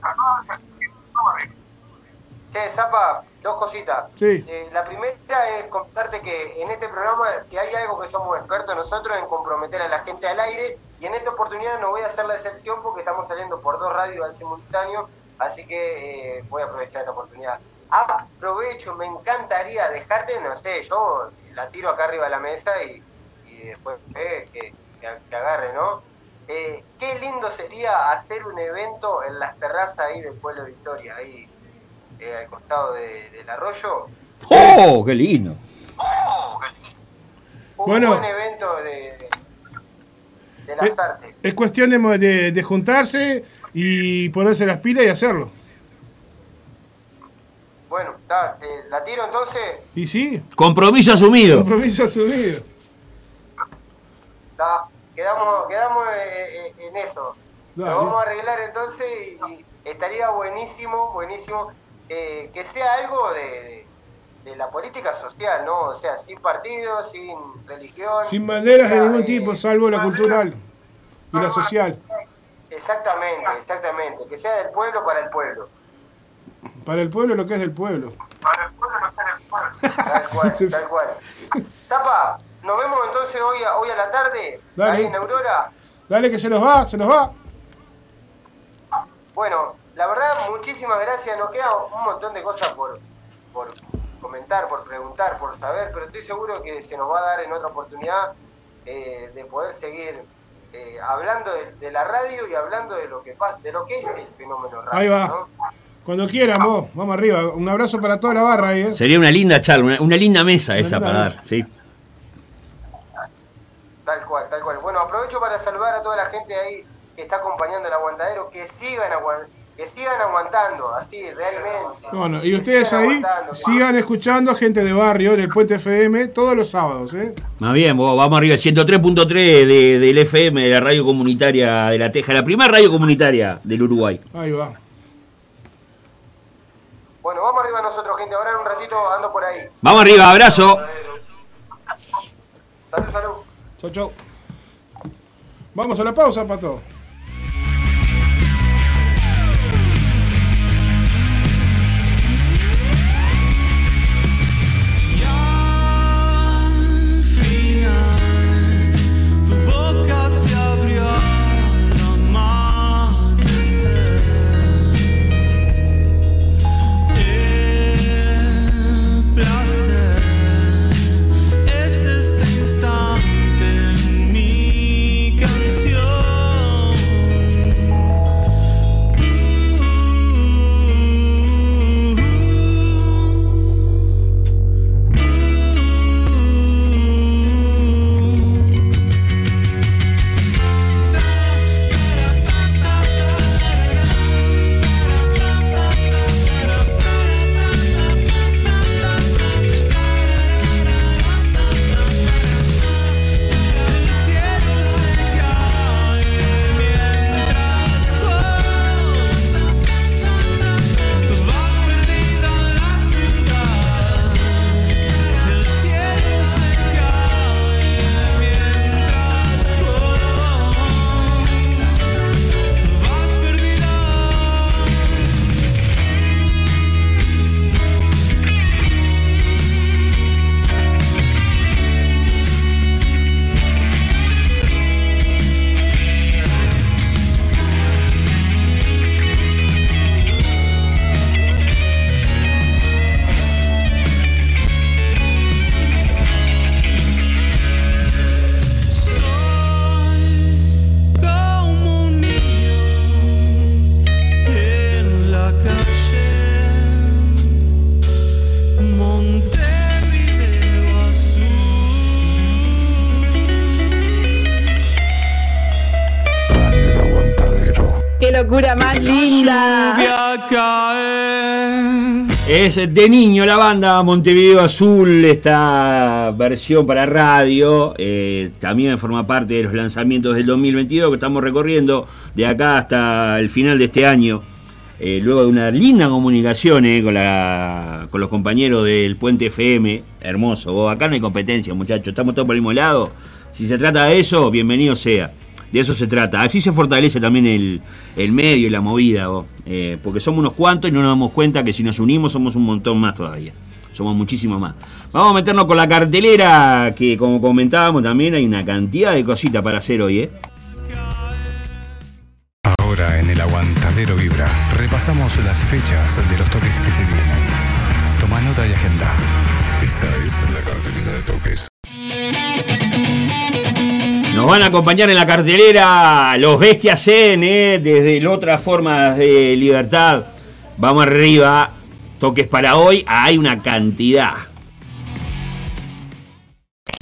Che, Zapa, dos cositas. Sí. Eh, la primera es contarte que en este programa, si hay algo que somos expertos nosotros en comprometer a la gente al aire, y en esta oportunidad no voy a hacer la excepción porque estamos saliendo por dos radios al simultáneo, así que eh, voy a aprovechar esta oportunidad. Aprovecho, me encantaría dejarte, no sé, yo la tiro acá arriba de la mesa y, y después eh, que, que, que agarre, ¿no? Eh, qué lindo sería hacer un evento en las terrazas ahí del pueblo de Victoria, ahí eh, al costado de- del arroyo. ¡Oh, qué lindo! Un Bueno. buen evento de, de las Eh, artes. Es cuestión de, de- de juntarse y ponerse las pilas y hacerlo. Bueno, ta, la tiro entonces. ¿Y sí? Compromiso asumido. Compromiso asumido. Quedamos quedamos eh, eh, en eso. Dale. Lo vamos a arreglar entonces y, estaría buenísimo, buenísimo eh, que sea algo de, de- de la política social, ¿no? O sea, sin partidos, sin religión. Sin banderas de ningún eh, tipo, salvo la cultural y la social. Exactamente, exactamente. Que sea del pueblo para el pueblo. Para el pueblo lo que es del pueblo. Tal cual, tal cual. Zapa, nos vemos entonces hoy a, hoy a la tarde, Dale. ahí en Aurora. Dale que se nos va, se nos va. Bueno, la verdad, muchísimas gracias. Nos queda un montón de cosas por, por comentar, por preguntar, por saber, pero estoy seguro que se nos va a dar en otra oportunidad eh, de poder seguir eh, hablando de, de la radio y hablando de lo que pasa, de lo que es el fenómeno radio. Ahí va. ¿no? Cuando quieran vos, vamos arriba. Un abrazo para toda la barra ahí, ¿eh? Sería una linda charla, una, una linda mesa Una esa linda para dar. Sí. Tal cual, tal cual. Bueno, aprovecho para saludar a toda la gente ahí que está acompañando el aguantadero, que sigan aguantando. Que sigan aguantando, así, realmente. Bueno, y ustedes sigan ahí sigan escuchando a gente de barrio del Puente FM todos los sábados, ¿eh? Más bien, vos, vamos arriba, 103.3 de, del FM, de la radio comunitaria de La Teja, la primera radio comunitaria del Uruguay. Ahí va. Bueno, vamos arriba nosotros, gente. Ahora en un ratito ando por ahí. Vamos arriba, abrazo. Salud, salud. Chau, chau. Vamos a la pausa, Pato. Es de niño la banda Montevideo Azul, esta versión para radio, eh, también forma parte de los lanzamientos del 2022 que estamos recorriendo de acá hasta el final de este año. Eh, luego de una linda comunicación eh, con, con los compañeros del Puente FM, hermoso, acá no hay competencia muchachos, estamos todos por el mismo lado. Si se trata de eso, bienvenido sea. De eso se trata. Así se fortalece también el, el medio y la movida, vos. Eh, porque somos unos cuantos y no nos damos cuenta que si nos unimos somos un montón más todavía. Somos muchísimos más. Vamos a meternos con la cartelera, que como comentábamos también hay una cantidad de cositas para hacer hoy, ¿eh? Ahora en el Aguantadero Vibra repasamos las fechas de los toques que se vienen. Toma nota y agenda. Esta es la cartelera de toques. Nos van a acompañar en la cartelera los Bestias Zen, ¿eh? desde la otra forma de libertad. Vamos arriba, toques para hoy, hay una cantidad.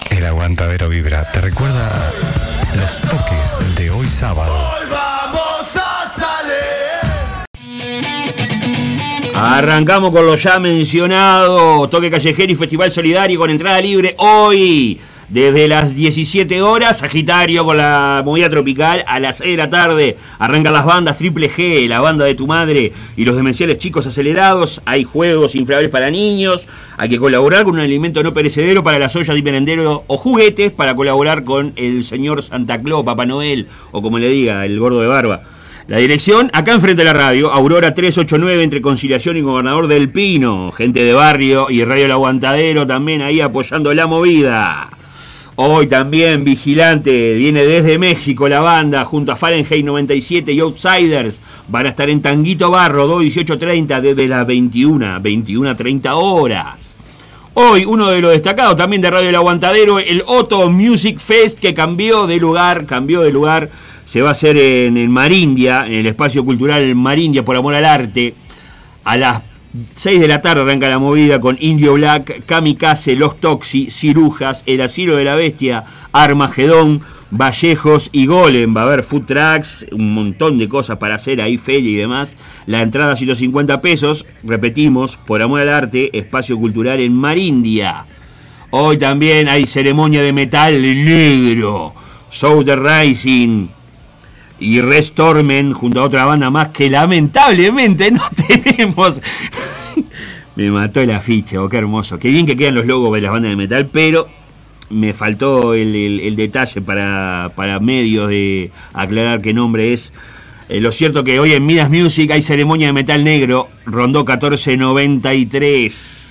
El Aguantadero Vibra te recuerda los toques de hoy sábado. Arrancamos con lo ya mencionado, toque callejero y festival solidario con entrada libre hoy. Desde las 17 horas, Sagitario con la movida tropical. A las 6 de la tarde arrancan las bandas Triple G, la banda de tu madre y los demenciales chicos acelerados. Hay juegos inflables para niños. Hay que colaborar con un alimento no perecedero para las ollas de merendero o juguetes para colaborar con el señor Santa Claus, Papá Noel o como le diga, el gordo de barba. La dirección, acá enfrente de la radio, Aurora 389 entre Conciliación y Gobernador del Pino. Gente de barrio y Radio El Aguantadero también ahí apoyando la movida. Hoy también Vigilante, viene desde México la banda, junto a Fahrenheit 97 y Outsiders. Van a estar en Tanguito Barro, 21830 desde las 21, 21.30 horas. Hoy uno de los destacados también de Radio El Aguantadero, el Otto Music Fest que cambió de lugar, cambió de lugar. Se va a hacer en el Marindia, en el espacio cultural Marindia por amor al arte. A las 6 de la tarde arranca la movida con Indio Black, Kamikaze, Los Toxi, Cirujas, El Asilo de la Bestia, Armagedón, Vallejos y Golem. Va a haber food trucks, un montón de cosas para hacer ahí, feria y demás. La entrada 150 pesos, repetimos, por amor al arte, espacio cultural en Marindia. Hoy también hay ceremonia de metal negro, Southern Rising y Restormen junto a otra banda más que lamentablemente no tenemos. me mató el afiche, oh, qué hermoso. Qué bien que quedan los logos de las bandas de metal, pero me faltó el, detalle para, para medios de aclarar qué nombre es. Eh, lo cierto que hoy en Midas Music hay ceremonia de metal negro, rondó 1493.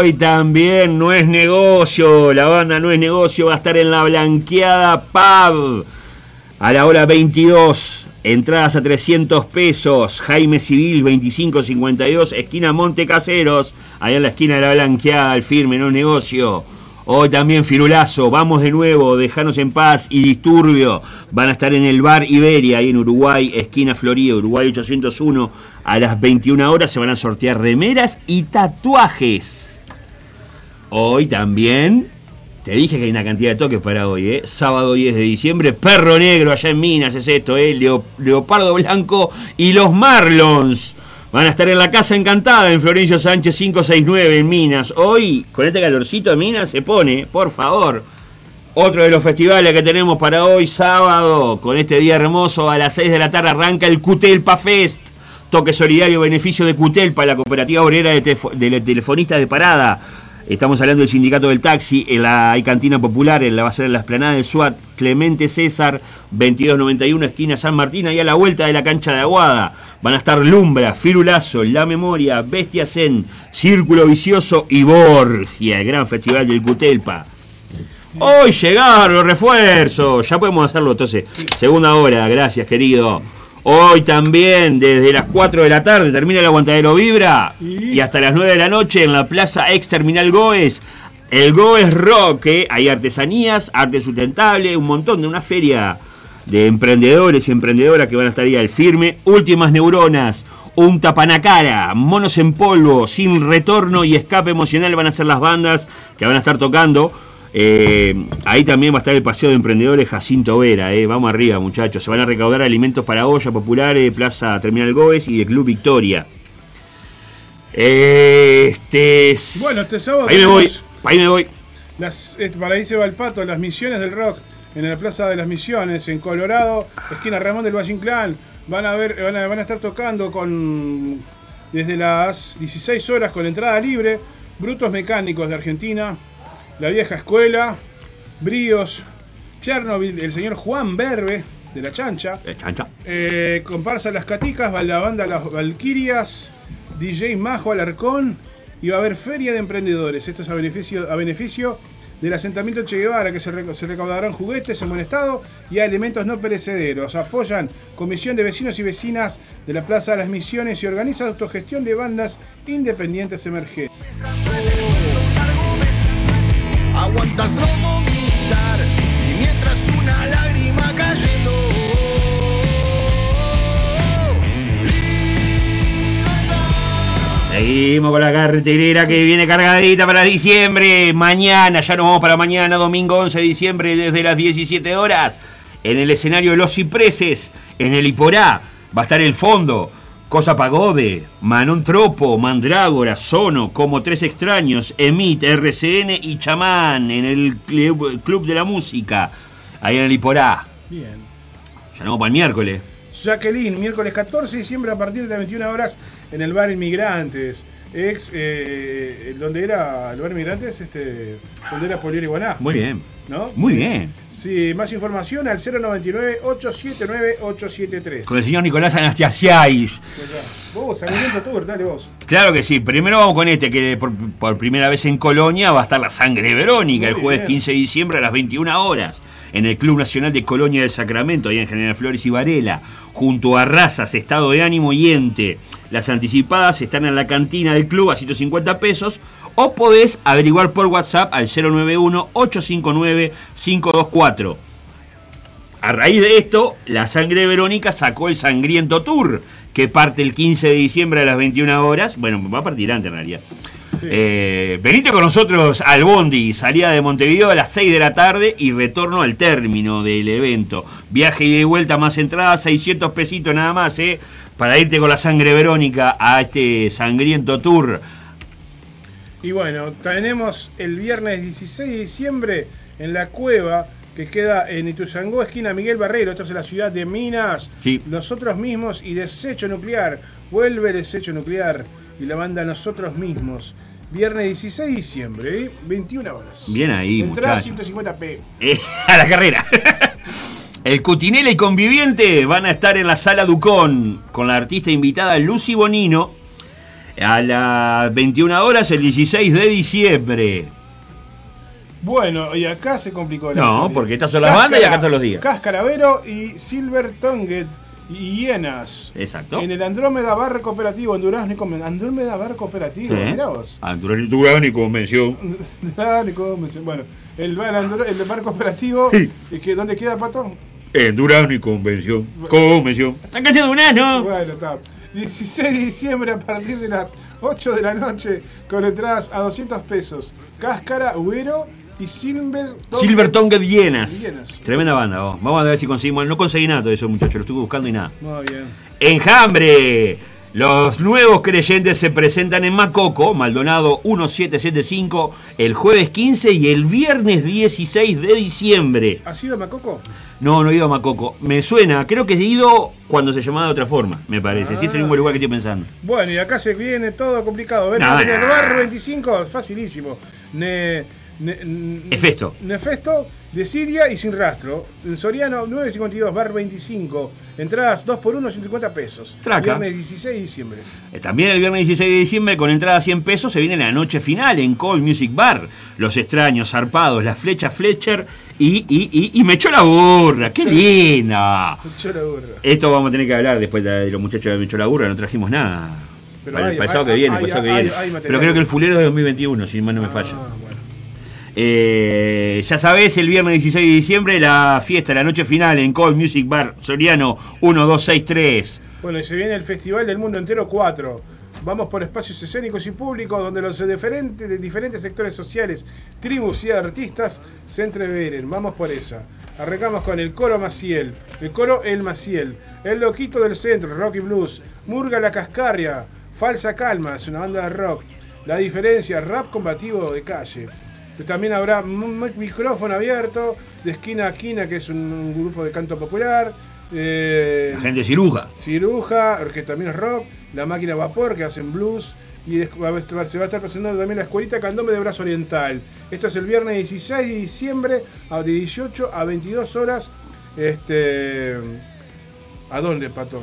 Hoy también no es negocio, la banda no es negocio, va a estar en la blanqueada Pub a la hora 22. Entradas a 300 pesos. Jaime Civil 2552, esquina Monte Caseros, allá en la esquina de la blanqueada, el firme, no es negocio. Hoy también Firulazo, vamos de nuevo, Dejanos en paz y Disturbio. Van a estar en el bar Iberia, ahí en Uruguay, esquina Florida, Uruguay 801. A las 21 horas se van a sortear remeras y tatuajes. Hoy también, te dije que hay una cantidad de toques para hoy, ¿eh? Sábado 10 de diciembre, Perro Negro allá en Minas es esto, ¿eh? Leo- Leopardo Blanco y los Marlons. Van a estar en la Casa Encantada en Florencio Sánchez 569 en Minas. Hoy, con este calorcito de Minas, se pone, por favor. Otro de los festivales que tenemos para hoy, sábado, con este día hermoso, a las 6 de la tarde arranca el Cutelpa Fest. Toque solidario beneficio de Cutelpa, la cooperativa obrera de, de telefonistas de parada. Estamos hablando del sindicato del taxi, en la hay cantina popular, en la va a ser en la esplanada del SWAT, Clemente César, 2291, esquina San Martín, ahí a la vuelta de la cancha de Aguada. Van a estar Lumbra, Firulazo, La Memoria, Bestia Zen, Círculo Vicioso y Borgia, el gran festival del Cutelpa. Hoy llegaron los refuerzos, ya podemos hacerlo entonces. Segunda hora, gracias querido. Hoy también, desde las 4 de la tarde, termina el aguantadero Vibra. Y hasta las 9 de la noche en la Plaza Ex Terminal Goes. El Goes Rock, ¿eh? hay artesanías, arte sustentable, un montón de una feria de emprendedores y emprendedoras que van a estar ahí al firme. Últimas neuronas, un tapanacara, monos en polvo, sin retorno y escape emocional van a ser las bandas que van a estar tocando. Eh, ahí también va a estar el paseo de emprendedores Jacinto Vera. eh. Vamos arriba, muchachos. Se van a recaudar alimentos para olla populares, Plaza Terminal Goes y de Club Victoria. Este. es- Bueno, este sábado Ahí me voy. Ahí me voy. Las, este, para ahí se va el pato, las misiones del rock en la Plaza de las Misiones, en Colorado, esquina Ramón del Valle Inclán. Van a ver, van a, van a estar tocando con desde las 16 horas con entrada libre. Brutos Mecánicos de Argentina, La Vieja Escuela, Bríos, Chernobyl, el señor Juan Berbe de La Chancha. Chancha. Eh, comparsa Las Caticas, la banda Las Valquirias, DJ Majo Alarcón y va a haber feria de emprendedores. Esto es a beneficio, a beneficio del asentamiento Che Guevara, que se, rec- se recaudarán juguetes en buen estado y alimentos no perecederos. Apoyan Comisión de Vecinos y Vecinas de la Plaza de las Misiones y organiza autogestión de bandas independientes emergentes. Seguimos con la cartelera que viene cargadita para diciembre. Mañana, ya nos vamos para mañana, domingo 11 de diciembre, desde las 17 horas. En el escenario de Los Cipreses, en el Iporá, va a estar el fondo. Cosa Pagode, Manon Tropo, Mandrágora, Sono, como tres extraños, Emit, RCN y Chamán en el Club, de la Música, ahí en el Iporá. Bien. Ya nos vamos para el miércoles. Jacqueline, miércoles 14 de diciembre a partir de las 21 horas en el bar Inmigrantes. Ex, eh, donde era el bar Inmigrantes, este, donde era Polier Iguaná. Muy bien. ¿No? Muy bien. Sí, más información al 099-879-873. Con el señor Nicolás Anastasiais. Vos, Sangriento Tour, dale vos. Claro que sí. Primero vamos con este, que por, por primera vez en Colonia va a estar la sangre Verónica Muy el jueves bien. 15 de diciembre a las 21 horas en el Club Nacional de Colonia del Sacramento, ahí en General Flores y Varela, junto a Razas, Estado de Ánimo y Ente. Las anticipadas están en la cantina del club a 150 pesos o podés averiguar por WhatsApp al 091-859-524. A raíz de esto, la sangre de Verónica sacó el Sangriento Tour, que parte el 15 de diciembre a las 21 horas. Bueno, va a partir antes en realidad. Eh, venite con nosotros al Bondi, salida de Montevideo a las 6 de la tarde y retorno al término del evento. Viaje y de vuelta más entrada, 600 pesitos nada más, ¿eh? Para irte con la sangre Verónica a este Sangriento Tour. Y bueno, tenemos el viernes 16 de diciembre en la cueva que queda en Ituzangó, esquina Miguel Barrero, esto es en la ciudad de Minas. Sí. Nosotros mismos y Desecho Nuclear. Vuelve Desecho Nuclear y la banda Nosotros mismos. Viernes 16 de diciembre, ¿eh? 21 horas. Bien ahí, Entrada muchacho. 150p. Eh, a la carrera. El Cutinela y Conviviente van a estar en la sala Ducón con la artista invitada Lucy Bonino a las 21 horas el 16 de diciembre. Bueno, y acá se complicó la No, historia. porque estas son las bandas y acá están los días. Cascaravero y Silver Tonguet Hienas. Exacto. En el Andrómeda Bar Cooperativo en Durazno y Andrómeda Bar Cooperativo, Sí. mirá vos. Durán y Convención. Dale, Conven- bueno, el bar, Andro- el bar cooperativo, es que, ¿dónde queda, Pato? En Durán y Convención. Convención. Están cantando un ano. Bueno, está. 16 de diciembre a partir de las 8 de la noche con entradas a 200 pesos. Cáscara, Güero y Silver Silver Tongue Vienas. Vienas. Tremenda banda. Vamos a ver si conseguimos. No conseguí nada de eso, muchachos. Lo estuve buscando y nada. Muy bien. Enjambre. Los nuevos creyentes se presentan en Macoco, Maldonado 1775, el jueves 15 y el viernes 16 de diciembre. ¿Ha sido Macoco? No, no he ido a Macoco. Me suena, creo que he ido cuando se llamaba de otra forma, me parece. Si es el mismo lugar que estoy pensando. Bueno, y acá se viene todo complicado. Ven, No, el bar 25, facilísimo. Ne, ne- n- Hefesto. Nefesto de Siria y sin rastro. En Soriano 952, bar 25. Entradas 2 por 1 150 pesos. Traca. Viernes 16 de diciembre. Eh, También el viernes 16 de diciembre, con entrada a 100 pesos, se viene la noche final en Cold Music Bar. Los extraños, zarpados, la flecha Fletcher y, y, y, y me echó la burra. ¡Qué linda! Yo la burra. Esto vamos a tener que hablar después de los muchachos de Me echó la burra, no trajimos nada. Pero Para el pasado hay- que viene, hay- pasado que viene. Pero creo que el fulero es de 2021, si mal no me falla. Ah, bueno. Eh, ya sabés, el viernes 16 de diciembre, la fiesta, la noche final en Cold Music Bar Soriano 1263. Bueno, y se viene el Festival del Mundo Entero 4. Vamos por espacios escénicos y públicos donde los diferentes, diferentes sectores sociales, tribus y artistas se entreveren. Vamos por esa. Arrancamos con el coro Maciel, el coro El Maciel, el Loquito del Centro, Rock y Blues, Murga la Cascarria, Falsa Calma, es una banda de rock. La diferencia, rap combativo de calle. También habrá micrófono abierto de esquina a esquina, que es un, grupo de canto popular. eh, La gente ciruja. Ciruja, que también es rock, La Máquina Vapor, que hacen blues. Y se va a estar presentando también la escuelita Candombe de Brazo Oriental. Esto es el viernes 16 de diciembre, a- de 18 a 22 horas. Este, ¿A dónde, Pato?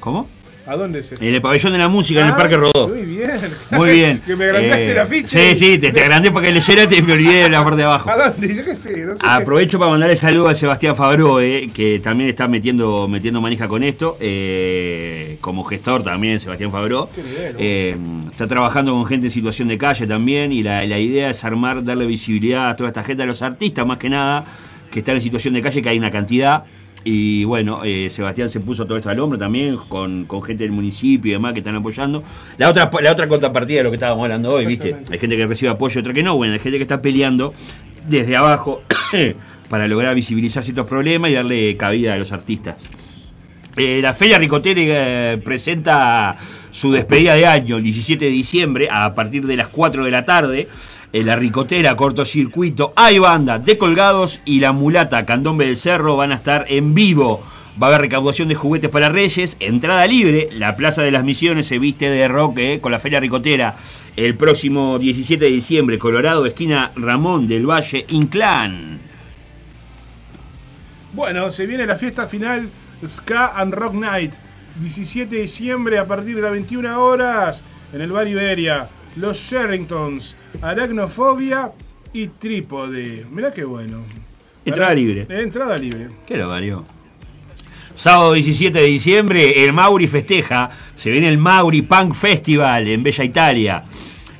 ¿Cómo? ¿A dónde es? En el pabellón de la música, en el Ah, Parque Rodó. Muy bien. Muy bien. que me agrandaste Eh, la ficha. Sí, sí, te, te agrandé para que leyera y te me olvidé de la parte de abajo. ¿A dónde? Yo qué sé, no sé. Aprovecho para mandarle saludo a Sebastián Fabro, eh, que también está metiendo, metiendo manija con esto. eh, como gestor también, Sebastián Fabro. Qué. Eh, está trabajando con gente en situación de calle también. Y la, la idea es armar, darle visibilidad a toda esta gente, a los artistas más que nada, que están en situación de calle, que hay una cantidad. Y bueno, eh, Sebastián se puso todo esto al hombro también, con, con gente del municipio y demás que están apoyando. La otra, la otra contrapartida de lo que estábamos hablando hoy, ¿viste? Hay gente que recibe apoyo, otra que no. Bueno, hay gente que está peleando desde abajo para lograr visibilizar ciertos problemas y darle cabida a los artistas. Eh, la Feria Ricotera eh, presenta su despedida de año el 17 de diciembre a partir de las 4 de la tarde. La Ricotera, cortocircuito, hay banda de colgados y la mulata Candombe del Cerro van a estar en vivo. Va a haber recaudación de juguetes para Reyes, entrada libre. La Plaza de las Misiones se viste de rock eh, con la Feria Ricotera el próximo 17 de diciembre, Colorado, esquina Ramón del Valle, Inclán. Bueno, se viene la fiesta final Ska and Rock Night. 17 de diciembre a partir de las 21 horas en el bar Iberia. Los Sherringtons, Aracnofobia y Trípode. Mirá qué bueno. Entrada libre. Eh, entrada libre. ¿Qué lo valió? Sábado 17 de diciembre, el Mauri festeja. Se viene el Mauri Punk Festival en Bella Italia.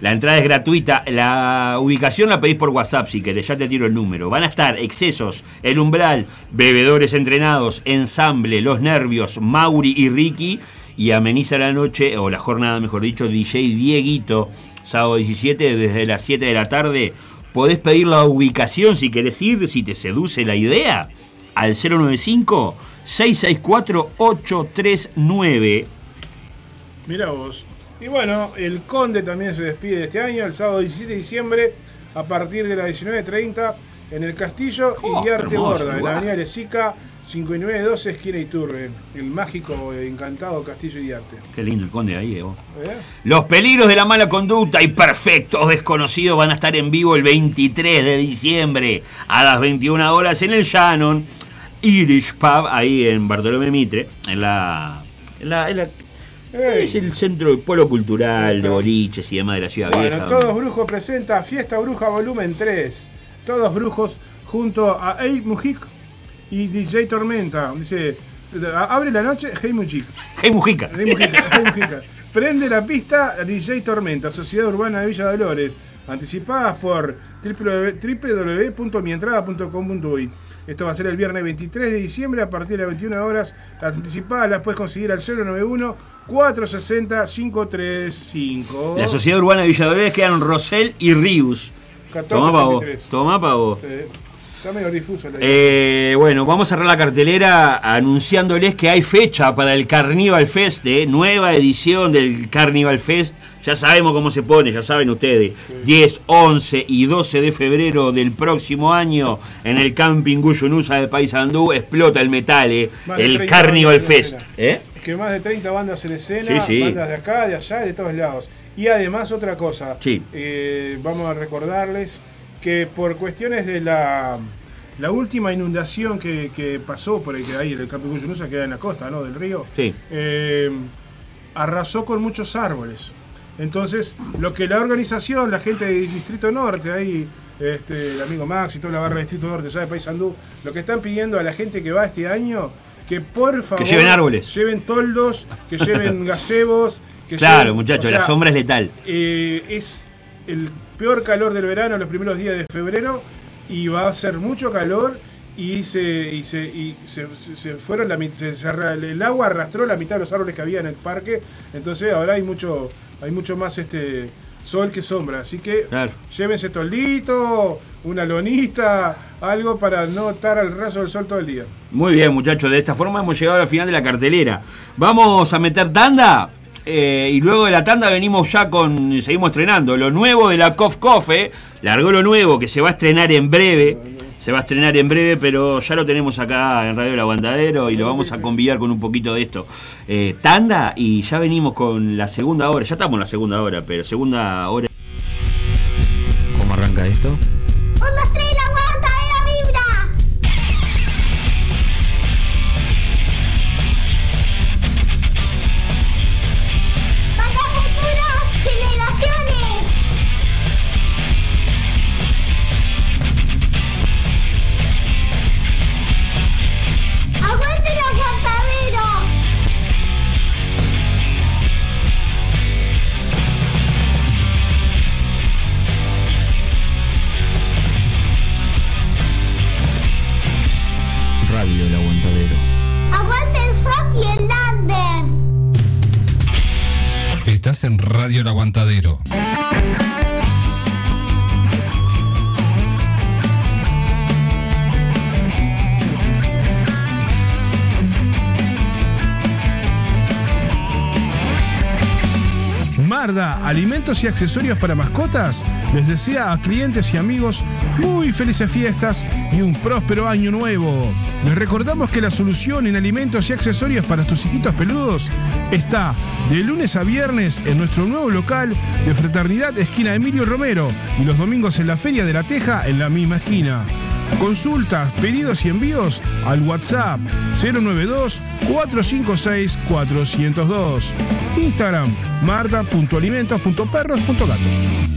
La entrada es gratuita. La ubicación la pedís por WhatsApp si querés, ya te tiro el número. Van a estar excesos, el umbral, bebedores entrenados, ensamble, los nervios, Mauri y Ricky. Y ameniza la noche, o la jornada mejor dicho, DJ Dieguito. Sábado 17 desde las 7 de la tarde. Podés pedir la ubicación si querés ir, si te seduce la idea. Al 095-664-839. Mira vos. Y bueno, el Conde también se despide de este año, el sábado 17 de diciembre, a partir de las 19.30, en el Castillo Oh, y Arte Borda, en la avenida Lesica, 5912, esquina Iturbe. El mágico, eh, encantado Castillo y Arte. Qué lindo el conde ahí, Evo. ¿Eh? Los peligros de la mala conducta y perfectos desconocidos van a estar en vivo el 23 de diciembre a las 21 horas en el Shannon Irish Pub, ahí en Bartolomé Mitre, en la. en la- en la- es el centro del polo cultural de boliches y demás de la ciudad Bueno, vieja. Todos Brujos presenta Fiesta Bruja Volumen 3. Todos Brujos junto a Hey Mujic y DJ Tormenta. Dice, abre la noche Hey Mujic. Hey Mujica. Hey Mujica, Hey Mujica. Prende la pista DJ Tormenta, Sociedad Urbana de Villa Dolores. Anticipadas por www- www.mientrada.com.uy. Esto va a ser el viernes 23 de diciembre a partir de las 21 horas. Las anticipadas las puedes conseguir al 091 460 535. La Sociedad Urbana de Villadolores quedan Rosell y Rius. Tomá pa' vos. 1483. Tomá pa' vos. Sí. Está medio difuso la Eh, bueno, vamos a cerrar la cartelera anunciándoles que hay fecha para el Carnival Fest, eh, nueva edición del Carnival Fest. Ya sabemos cómo se pone, ya saben ustedes. 10, 11 y 12 de febrero del próximo año en el camping Guyunusa de Paysandú explota el metal, eh, el 30 Carnival Fest. ¿eh? Es que más de 30 bandas en escena, Sí, sí. bandas de acá, de allá, de todos lados. Y además otra cosa, Sí. eh, vamos a recordarles que por cuestiones de la, la última inundación que, que pasó por el que hay en el Camping Cuyunusa, que queda en la costa ¿no? del río, Sí. eh, arrasó con muchos árboles. Entonces, lo que la organización, la gente del Distrito Norte, ahí, este, el amigo Max y toda la barra del Distrito Norte, ya de Paysandú, lo que están pidiendo a la gente que va este año, que por favor lleven árboles. lleven toldos, que lleven gazebos, que Claro, muchachos, o sea, la sombra es letal. eh, es el peor calor del verano, los primeros días de febrero, y va a ser mucho calor. Y se, y se, y se, fueron la, se- el agua arrastró la mitad de los árboles que había en el parque. Entonces ahora hay mucho, hay mucho más este sol que sombra. Así que Claro. llévense toldito, una lonita, algo para no estar al raso del sol todo el día. Muy bien, muchachos. De esta forma hemos llegado al final de la cartelera. Vamos a meter tanda. Eh, y luego de la tanda venimos ya con. Seguimos estrenando. Lo nuevo de la Cof Cof, eh. Largó lo nuevo que se va a estrenar en breve. Se va a estrenar en breve, pero ya lo tenemos acá en Radio El Aguantadero y lo vamos a convidar con un poquito de esto. Eh, tanda y ya venimos con la segunda hora. Ya estamos en la segunda hora, pero segunda hora. ¿Cómo arranca esto? ¡Un, dos, tres, El Aguantadero. Alimentos y accesorios para mascotas, les desea a clientes y amigos muy felices fiestas y un próspero año nuevo. Les recordamos que la solución en alimentos y accesorios para tus hijitos peludos está de lunes a viernes en nuestro nuevo local de Fraternidad Esquina Emilio Romero y los domingos en la Feria de la Teja en la misma esquina. Consultas, pedidos y envíos al WhatsApp 092-456-402. Instagram marta.alimentos.perros.gatos.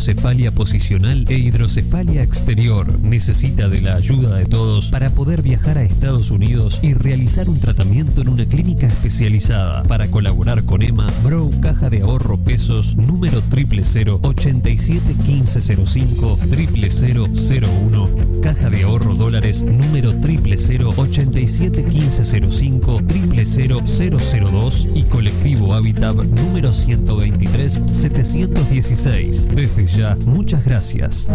plagiocefalia posicional e hidrocefalia exterior. Necesita de la ayuda de todos para poder viajar a Estados Unidos y realizar un tratamiento en una clínica especializada. Para colaborar con Emma, Brow Caja de Ahorro Pesos número 000 87 1505 00001 Caja de Ahorro Dólares número 000 87 1505 00002 y Colectivo Habitat número 123 716. Desde muchas gracias.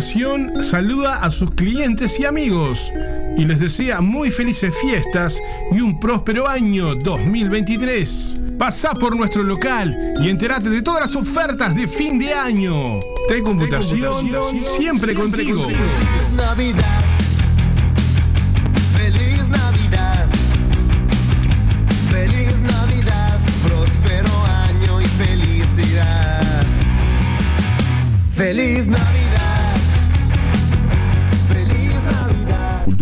Saluda a sus clientes y amigos y les desea muy felices fiestas y un próspero año 2023. Pasá por nuestro local y entérate de todas las ofertas de fin de año. T-Computación siempre contigo. Feliz Navidad. Feliz Navidad. Feliz Navidad. Próspero año y felicidad. Feliz Navidad.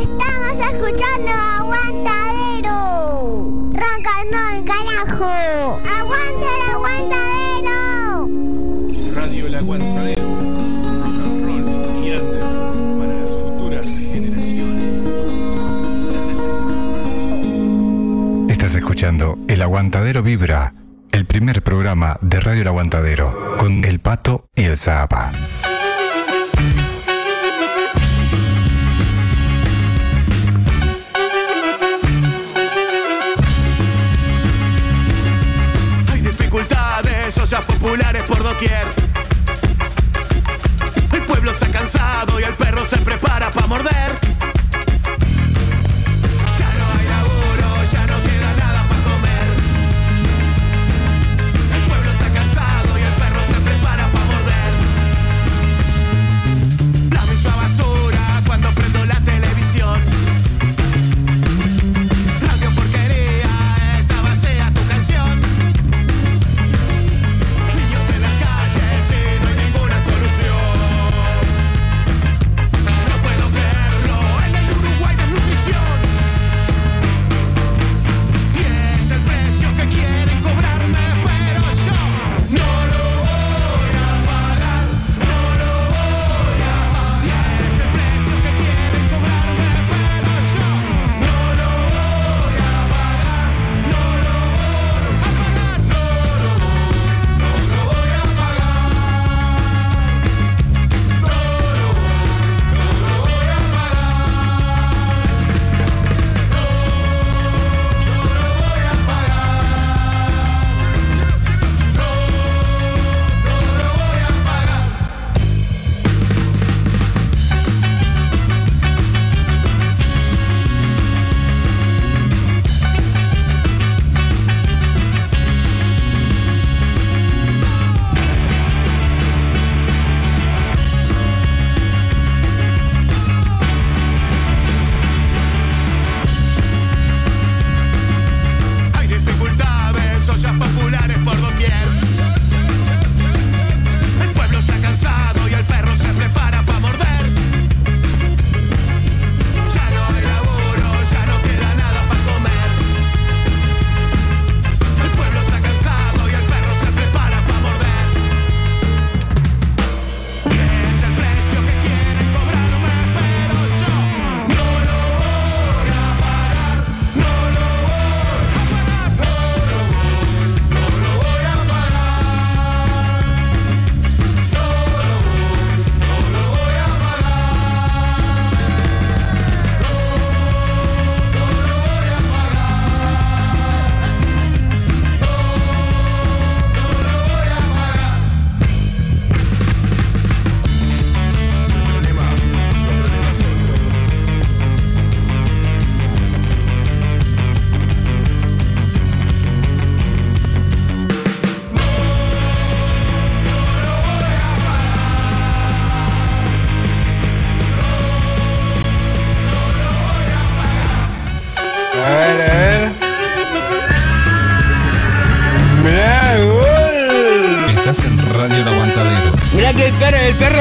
Estamos escuchando Aguantadero. carajo! ¡Aguanta el aguantadero! Radio El Aguantadero. Rock and roll y under para las futuras generaciones. Estás escuchando El Aguantadero Vibra, el primer programa de Radio El Aguantadero, con El Pato y el Zapa. Dificultades, ollas populares por doquier. El pueblo está cansado y el perro se prepara para morder.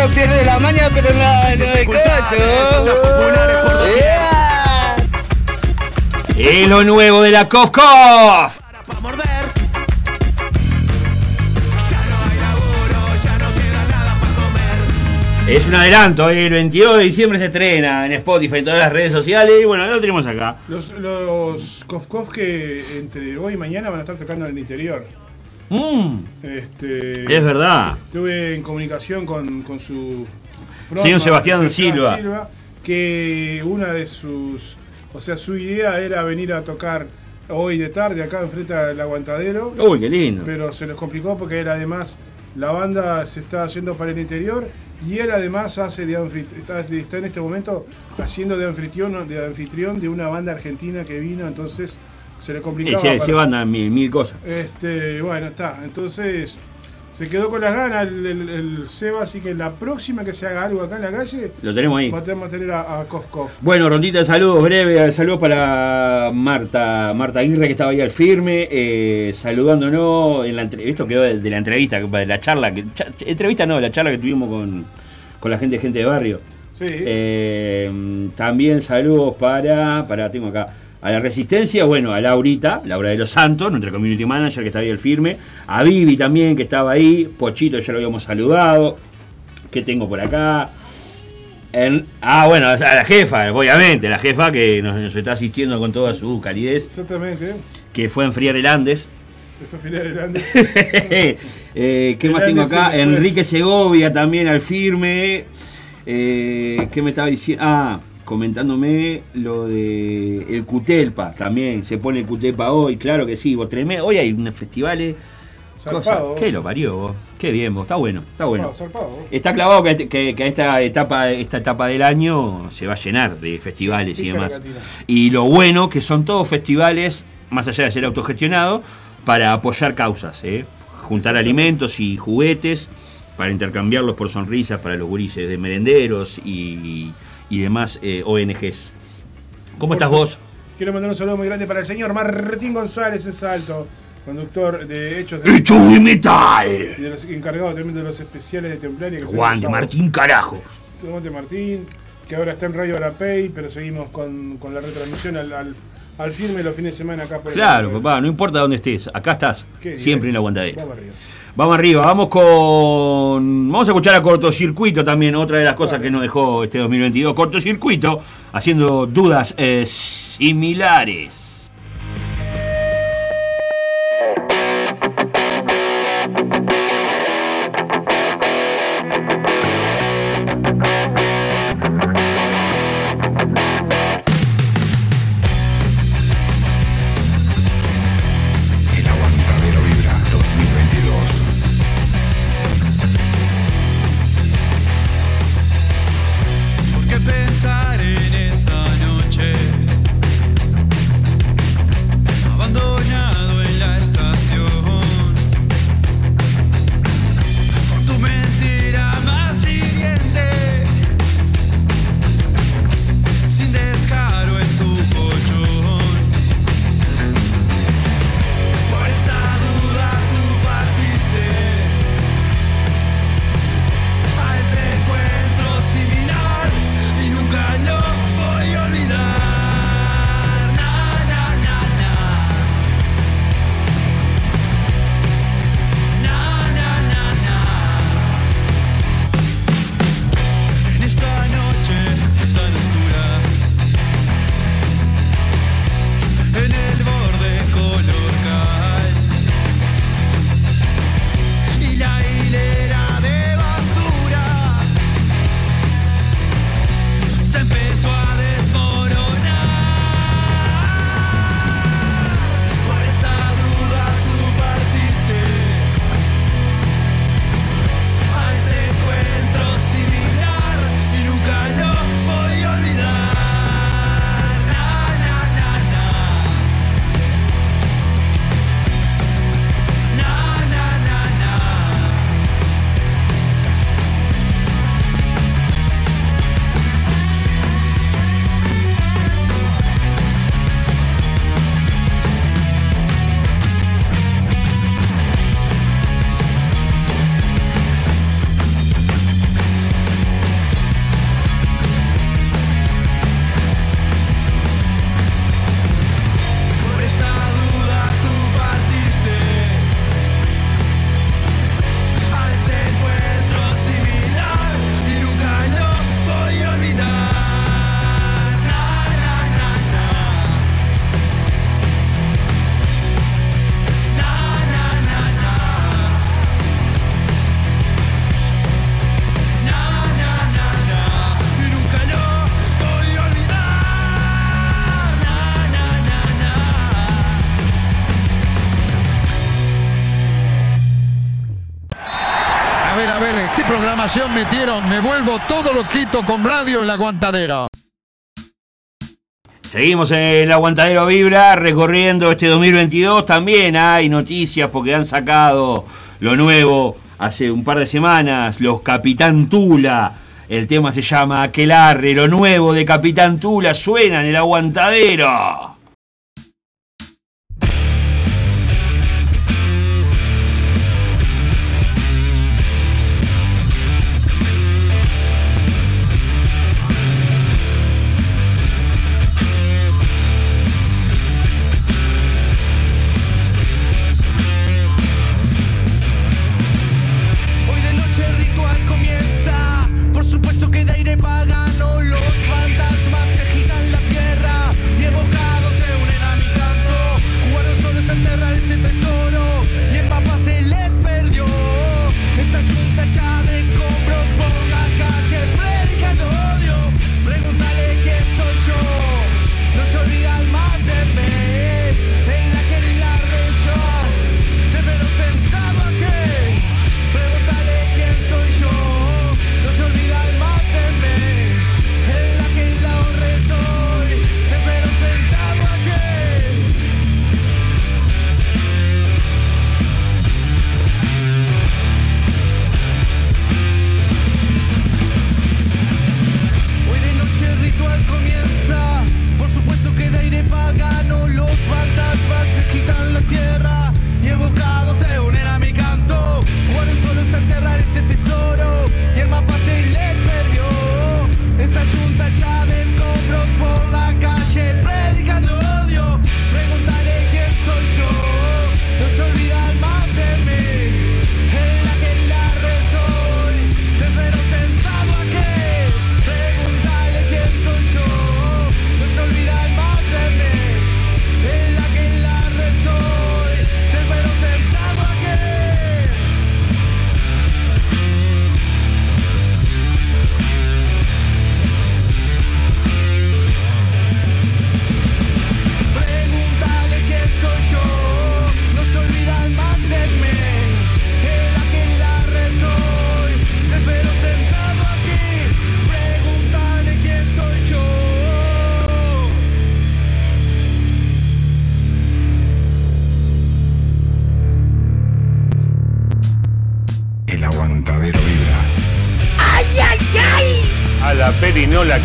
Pierde la maña, pero no, no hay Es lo nuevo de la Kof Kof. Es un adelanto, eh, el 22 de diciembre se estrena en Spotify, en todas las redes sociales. Y bueno, lo tenemos acá. Los, los Kof Kof que entre hoy y mañana van a estar tocando en el interior. Mm. Este, Es verdad. Estuve en comunicación con, con su Señor Sebastián Silva. que una de sus, o sea, su idea era venir a tocar hoy de tarde acá enfrente al aguantadero. Uy, qué lindo. Pero se les complicó porque él además la banda se está yendo para el interior y él además hace de está, está en este momento haciendo de anfitrión de anfitrión de una banda argentina que vino, entonces se le Sí, complicaba. se, para- se van a mil, mil cosas. este, bueno, está. Entonces, se quedó con las ganas el, el- el Seba, así que la próxima que se haga algo acá en la calle, Lo tenemos ahí. vamos a tener a, a Kof Kof. Bueno, rondita de saludos breve, saludos para Marta, Marta Aguirre que estaba ahí al firme, eh, saludándonos en la esto quedó de, de la entrevista, de la charla, que, cha- entrevista no, la charla que tuvimos con, con la gente gente de barrio. Sí. Eh, también saludos para, para tengo acá, a la Resistencia, bueno, a Laurita, Laura de los Santos, nuestra community manager que está ahí el firme, a Vivi también que estaba ahí, Pochito ya lo habíamos saludado, ¿qué tengo por acá? En- ah, bueno, a la jefa, obviamente, la jefa que nos, nos está asistiendo con toda su calidez, Exactamente. que fue a enfriar el Andes. Que. Eh, ¿Qué El más tengo acá? Enrique Segovia también al firme. Eh, ¿Qué me estaba diciendo? Ah, comentándome lo de el Cutelpa también. Se pone el Cutelpa hoy, claro que sí. Vos tremendo. Hoy hay unos festivales. Zarpado. ¿Qué lo parió vos? Qué bien vos. Está bueno, está bueno. Zarpado. Está clavado que, que- que esta etapa, esta etapa del año se va a llenar de festivales y demás. Y lo bueno que son todos festivales, más allá de ser autogestionados, para apoyar causas, ¿eh? juntar alimentos y juguetes para intercambiarlos por sonrisas para los gurises de merenderos y, y demás eh, ONGs. ¿Cómo estás vos? Quiero mandar un saludo muy grande para el señor Martín González en Salto, conductor de Hechos de ¡Hecho de metal! y de los encargados también de los especiales de Templaria. que hacen los Martín, carajo. sábados. Aguante Martín, que ahora está en Radio Arapey, pero seguimos con, con la retransmisión al, al, al firme los fines de semana acá por el- Claro, papá, no importa dónde estés, acá estás, Qué siempre en la aguantadera. Vamos arriba. Vamos arriba, vamos con. Vamos a escuchar a Cortocircuito también, otra de las cosas que nos dejó este 2022. Cortocircuito, haciendo dudas eh, similares. Metieron? Me vuelvo todo loquito con radio en la aguantadera. Seguimos en el Aguantadero Vibra recorriendo este 2022. También hay noticias porque han sacado lo nuevo hace un par de semanas, los Capitán Tula. El tema se llama Aquelarre, lo nuevo de Capitán Tula suena en el Aguantadero.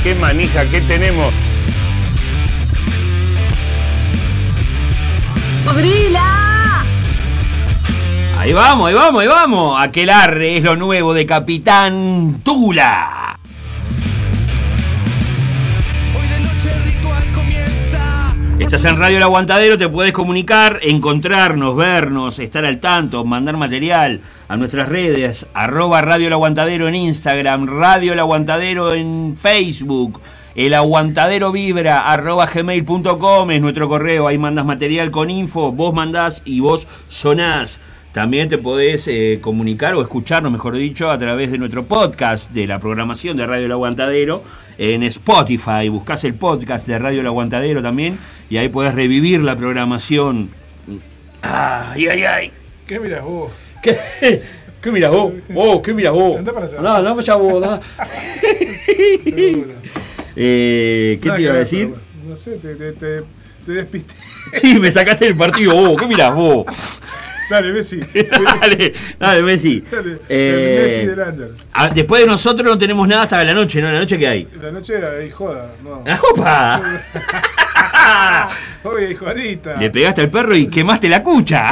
Qué manija que tenemos. ¡Brila! Ahí vamos, ahí vamos, ahí vamos. Aquelarre es lo nuevo de Capitán Tula. Estás en Radio El Aguantadero, te puedes comunicar, encontrarnos, vernos, estar al tanto, mandar material a nuestras redes, arroba Radio El Aguantadero en Instagram, Radio El Aguantadero en Facebook, El Aguantadero Vibra, arroba gmail.com es nuestro correo, ahí mandas material con info, vos mandás y vos sonás. También te podés eh, comunicar o escucharnos, mejor dicho, a través de nuestro podcast de la programación de Radio El Aguantadero en Spotify. Buscás el podcast de Radio El Aguantadero también y ahí podés revivir la programación. ¡Ay, ay, ay! ¿Qué miras vos? ¿Qué, ¿Qué miras vos? Oh, ¿qué miras vos? Andá para allá. No, no, para vos. da. Eh, ¿Qué Nada te iba a ver, decir? No sé, te, te, te, te despisté. Sí, me sacaste del partido vos. ¿Qué mirás vos? Dale, Messi. dale, dale, Messi. Dale, Eh, el Messi del under. ah, después de nosotros no tenemos nada hasta la noche, ¿no? ¿La noche qué hay? La noche ahí joda, no. ¡Opa! Oye, jodita. Le pegaste al perro y quemaste la cucha.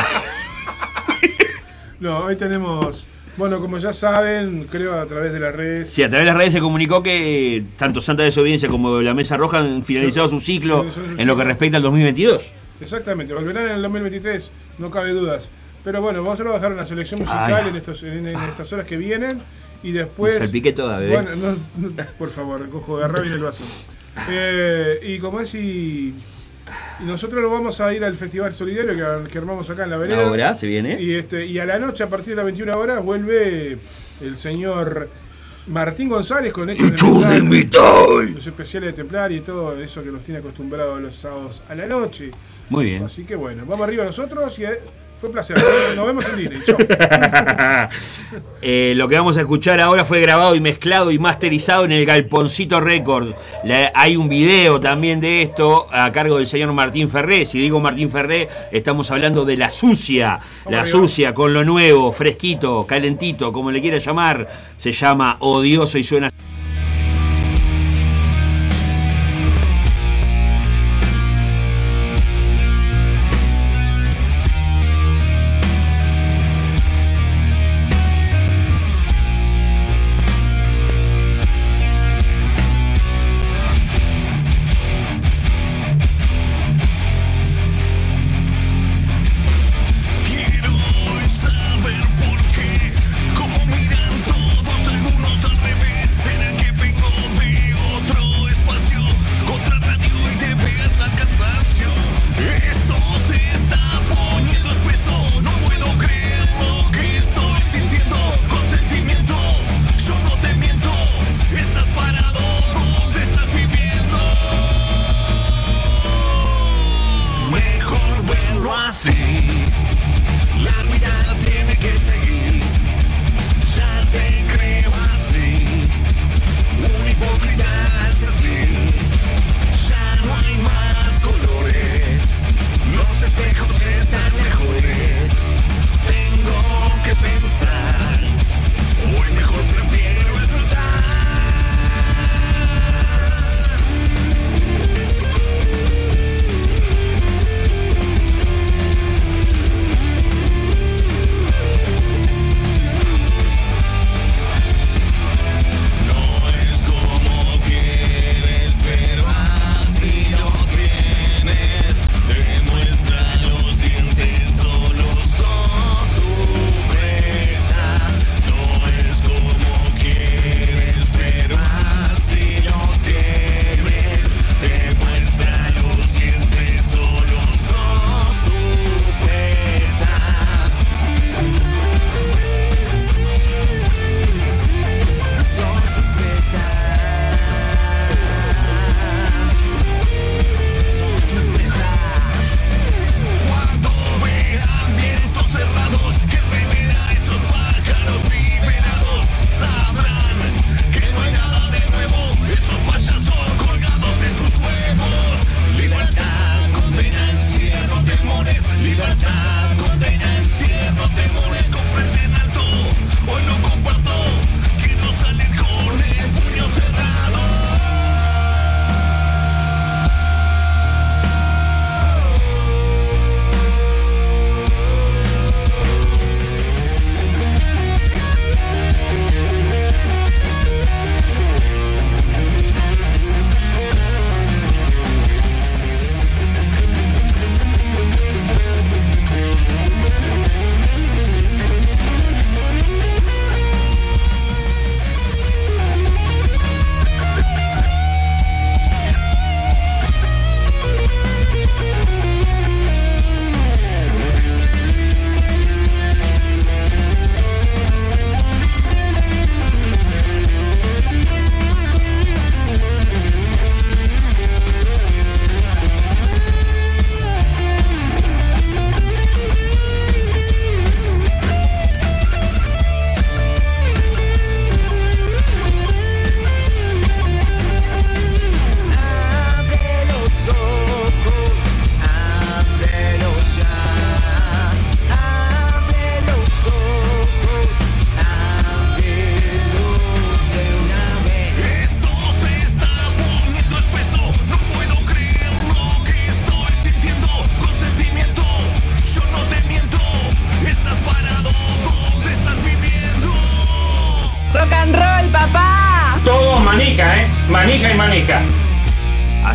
No, hoy tenemos, bueno, como ya saben, creo a través de las redes. Sí, a través de las redes se comunicó que tanto Santa Desobediencia como la Mesa Roja han finalizado su ciclo en lo que respecta al 2022. Exactamente, volverán en el 2023, no cabe dudas. Pero bueno, vamos a bajar una selección musical Ay. en, estos, en, en estas horas que vienen y después. Salpiqué toda, bebé. Bueno, no, no, por favor, cojo, agarrá bien el vaso. Eh, y como es, y, y nosotros nos vamos a ir al Festival Solidario que, que armamos acá en la vereda. Ahora se viene. Y, este, y a la noche, a partir de las 21 horas, vuelve el señor Martín González con Hechos Hechos de Metal, Los especiales de Templar y todo eso que nos tiene acostumbrados los sábados a la noche. Muy bien. Así que bueno, vamos arriba nosotros y eh, fue un placer. Nos vemos en Disney. Chau. Eh, lo que vamos a escuchar ahora fue grabado y mezclado y masterizado en el Galponcito Record. La- hay un video también de esto a cargo del señor Martín Ferré. Si digo Martín Ferré, estamos hablando de la sucia. La sucia con lo nuevo, fresquito, calentito, como le quiera llamar. Se llama Odioso y suena.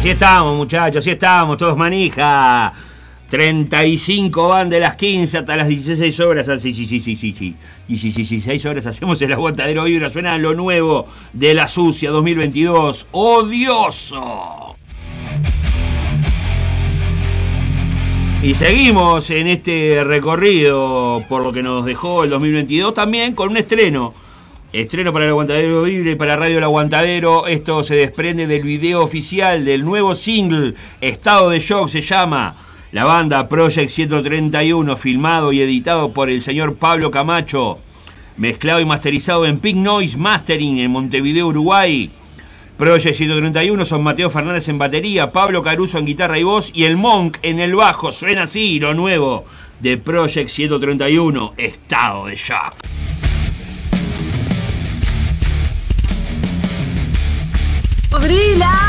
Así estamos, muchachos, así estamos, todos manija. 35 van de las 15 hasta las 16 horas. Ah, Sí, sí, sí, sí, sí, sí. 16 horas hacemos el aguantadero vibra. Suena lo nuevo de la sucia 2022. ¡Odioso! Y seguimos en este recorrido por lo que nos dejó el 2022 también con un estreno. Estreno para el Aguantadero Vibre y para Radio El Aguantadero. Esto se desprende del video oficial del nuevo single Estado de Shock se llama. La banda Project 131, filmado y editado por el señor Pablo Camacho. Mezclado y masterizado en Pink Noise Mastering en Montevideo, Uruguay. Project 131 son Mateo Fernández en batería, Pablo Caruso en guitarra y voz y el Monk en el bajo. Suena así lo nuevo de Project 131, Estado de Shock. ¡Brila! Ah!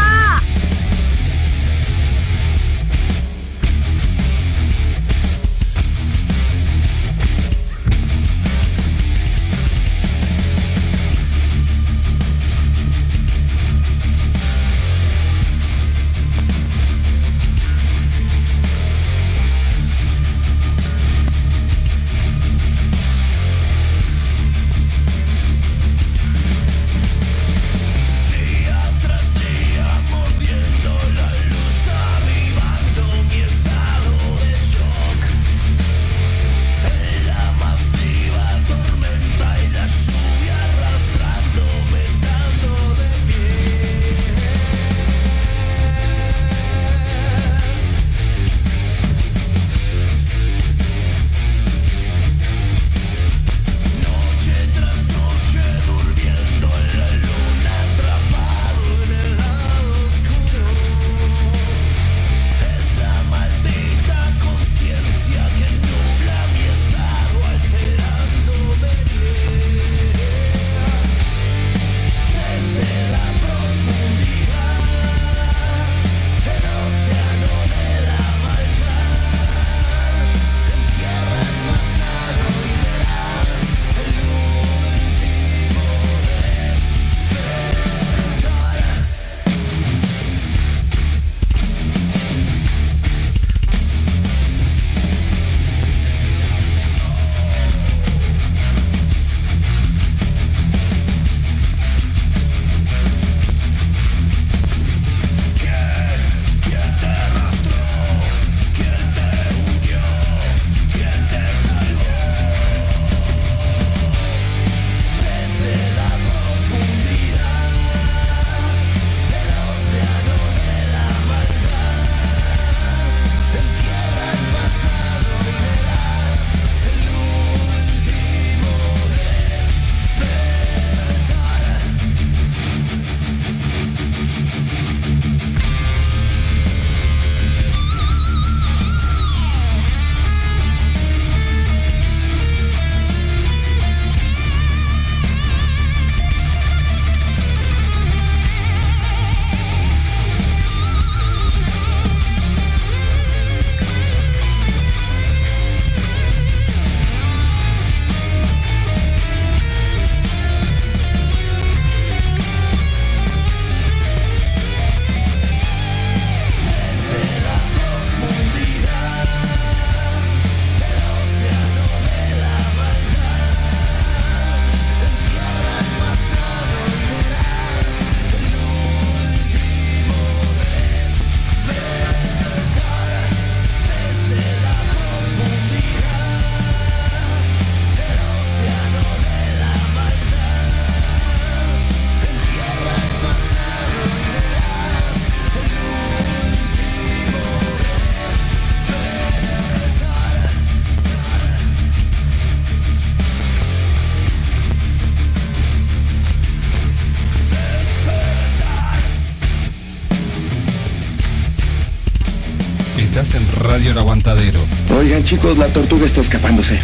Oigan chicos, la tortuga está escapándose.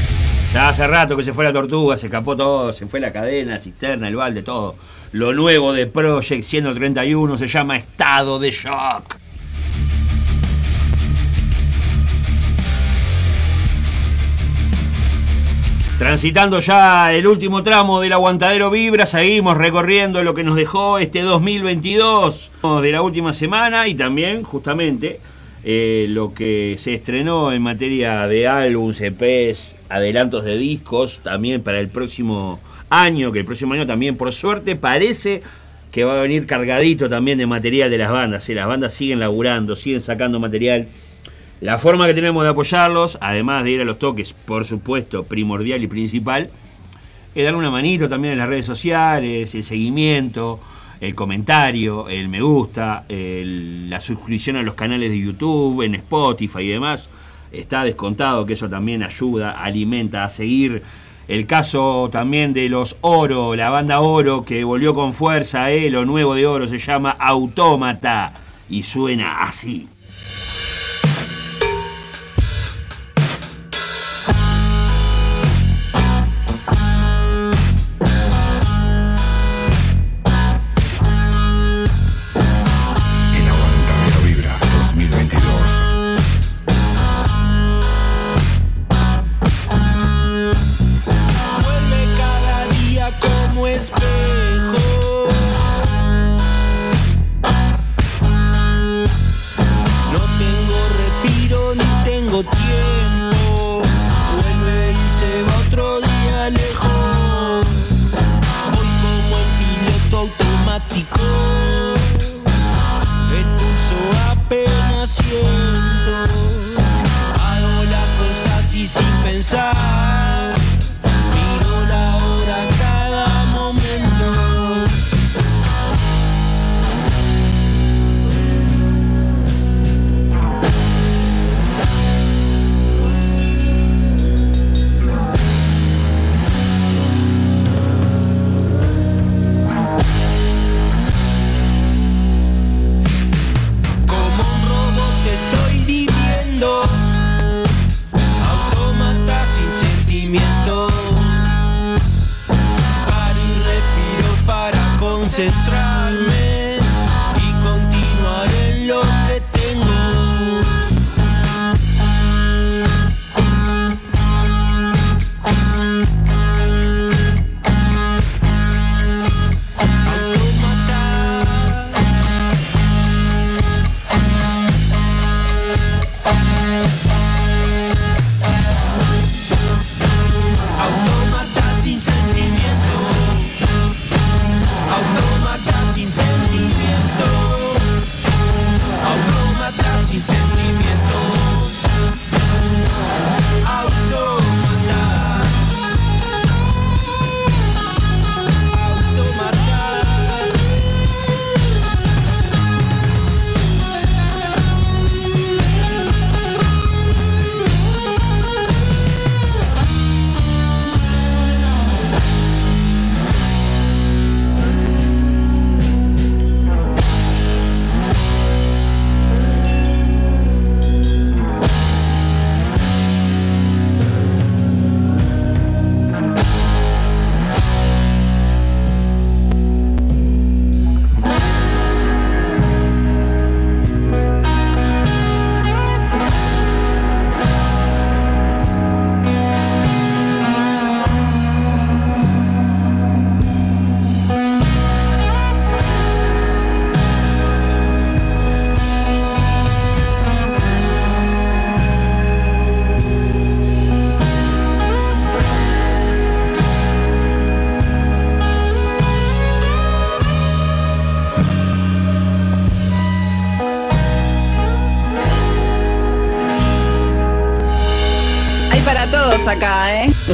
Ya hace rato que se fue la tortuga, se escapó todo, se fue la cadena, la cisterna, el balde, todo. Lo nuevo de Project 131 se llama Estado de Shock. Transitando ya el último tramo del aguantadero Vibra, seguimos recorriendo lo que nos dejó este 2022 de la última semana y también justamente eh, lo que se estrenó en materia de álbumes, EPs, adelantos de discos, también para el próximo año, que el próximo año también por suerte parece que va a venir cargadito también de material de las bandas. ¿eh? Las bandas siguen laburando, siguen sacando material. La forma que tenemos de apoyarlos, además de ir a los toques, por supuesto, primordial y principal, es darle una manito también en las redes sociales, el seguimiento, el comentario, el me gusta, la suscripción a los canales de YouTube, en Spotify y demás. Está descontado que eso también ayuda, alimenta a seguir. El caso también de los Oro, la banda Oro que volvió con fuerza, eh, lo nuevo de Oro se llama Autómata y suena así.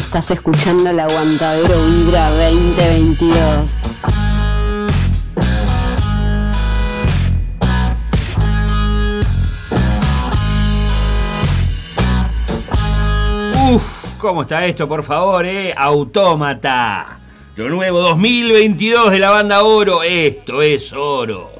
Estás escuchando el Aguantadero Vibra 2022. Uf, ¿cómo está esto, por favor, eh? Autómata. Lo nuevo 2022 de la banda Oro. Esto es oro.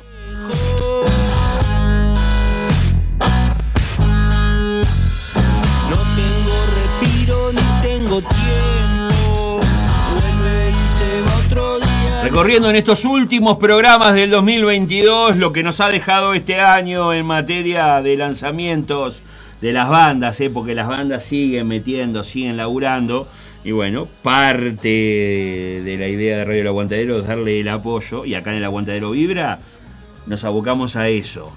Recorriendo en estos últimos programas del 2022 lo que nos ha dejado este año en materia de lanzamientos de las bandas, ¿eh? porque las bandas siguen metiendo, siguen laburando. Y bueno, parte de la idea de Radio El Aguantadero es darle el apoyo. Y acá en el Aguantadero Vibra nos abocamos a eso.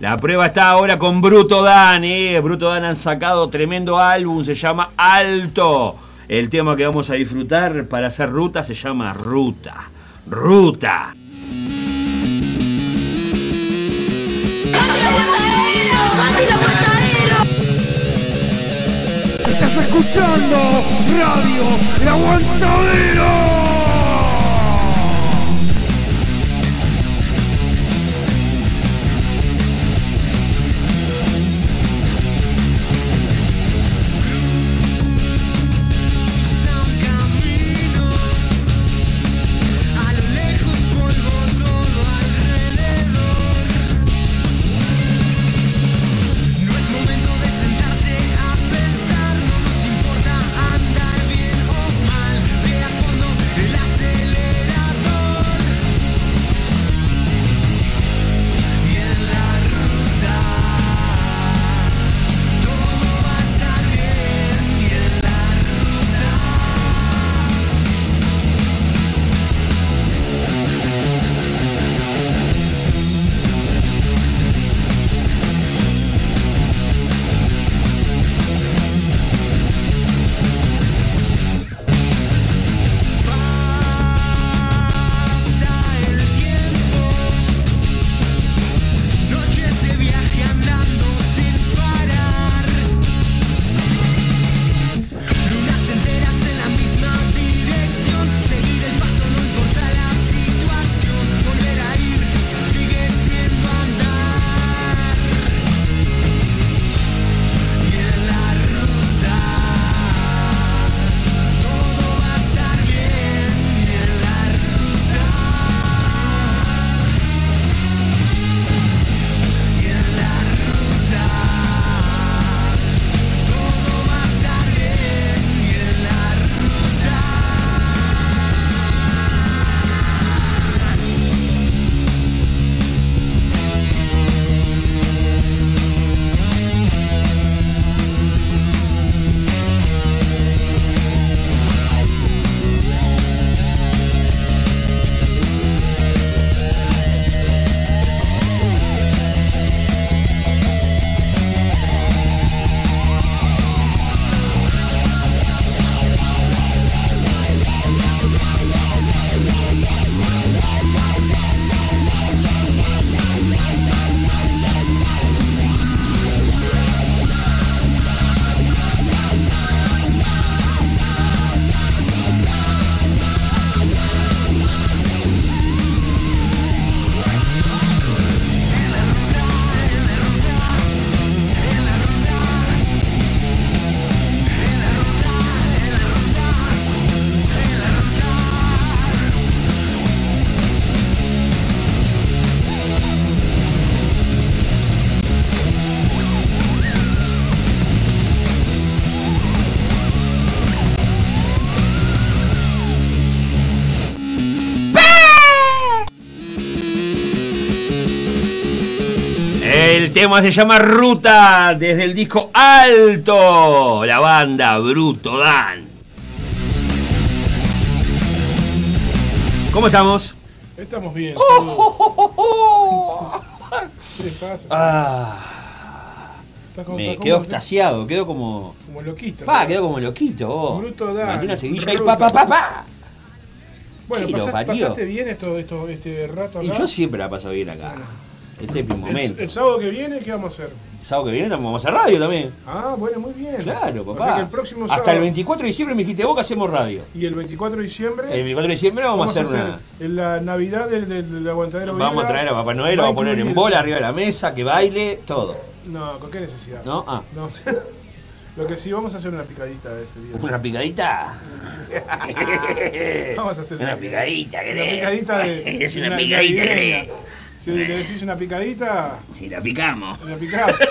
La prueba está ahora con Bruto Dan, ¿eh? Bruto Dan han sacado tremendo álbum, se llama Alto. El tema que vamos a disfrutar para hacer ruta se llama Ruta. Ruta. Estás escuchando Radio El Aguantadero. Tema se llama Ruta desde el disco Alto. La banda Bruto Dan. ¿Cómo estamos? Estamos bien. Oh, saludos. ¿Qué le pasa? Ah, como- me quedo extasiado, quedo como. Como loquito. Pa, ¿no? quedo como loquito. Bruto Dan. Una seguilla y pa, pa, pa, pa. Bueno, ¿Qué pasaste, pasaste bien esto, esto, este rato Y acá. yo siempre la paso bien acá. Este es mi el, momento. el sábado que viene, ¿qué vamos a hacer? sábado que viene también vamos a hacer radio también. Ah, bueno, muy bien. Claro, O papá. sea que el próximo Hasta sábado. el 24 de diciembre me dijiste vos que hacemos radio. Y el 24 de diciembre. El 24 de diciembre vamos, a hacer una. En la Navidad del, del, del aguantadero. Vamos a traer a Papá Noel, va vamos a poner en bola arriba de la mesa, que baile, todo. No, ¿con qué necesidad? ¿No? Ah. No. Lo que sí, vamos a hacer una picadita de ese día. ¿Una picadita? Vamos a hacer Una picadita, Una ¿querés? picadita de. Es una na- picadita, navideña. ¿querés? Si le decís una picadita. Y la picamos. La picamos.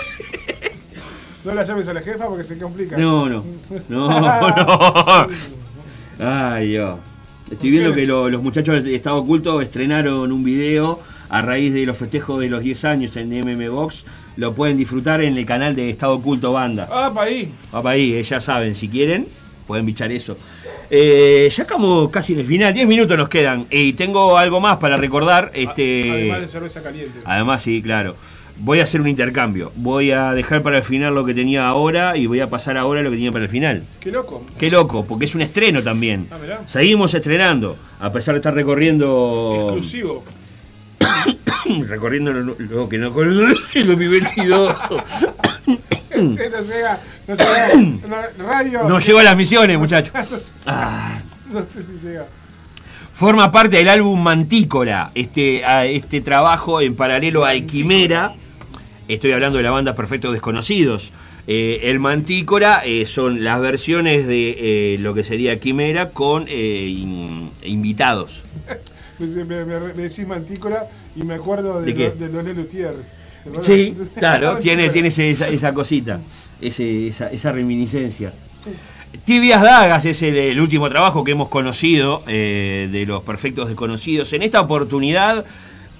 No la llames a la jefa porque se complica. No, no. No, no. Ay, Dios. Estoy viendo que lo- los muchachos de Estado Oculto estrenaron un video a raíz de los festejos de los 10 años en MM Box. lo pueden disfrutar en el canal de Estado Oculto Banda. Ah, pa' ahí. Va para ahí, eh, ya saben, si quieren, pueden bichar eso. Eh, ya estamos casi en el final, 10 minutos nos quedan. Y tengo algo más para recordar. Este, Además de cerveza caliente. Además, sí, claro. Voy a hacer un intercambio. Voy a dejar para el final lo que tenía ahora y voy a pasar ahora lo que tenía para el final. Qué loco. Qué loco, porque es un estreno también. Ah, mirá. Seguimos estrenando, a pesar de estar recorriendo. Exclusivo. recorriendo lo, lo que no conozco el 2022. Este no llega. No llega. no, radio. No llegó a las misiones, muchachos. Ah. No sé si llega. Forma parte del álbum Mantícora, este, a- este trabajo en paralelo a Quimera. Estoy hablando de la banda Perfectos Desconocidos. Eh, el Mantícora eh, son las versiones de eh, lo que sería Quimera con in- invitados. Me, me- decís mantícora y me acuerdo de, ¿De lo- de los Lelutiers. Sí, claro, tiene, tiene ese- esa, esa cosita, ese- esa, esa reminiscencia. Tibias Dagas es el, el último trabajo que hemos conocido eh, de los Perfectos Desconocidos. En esta oportunidad,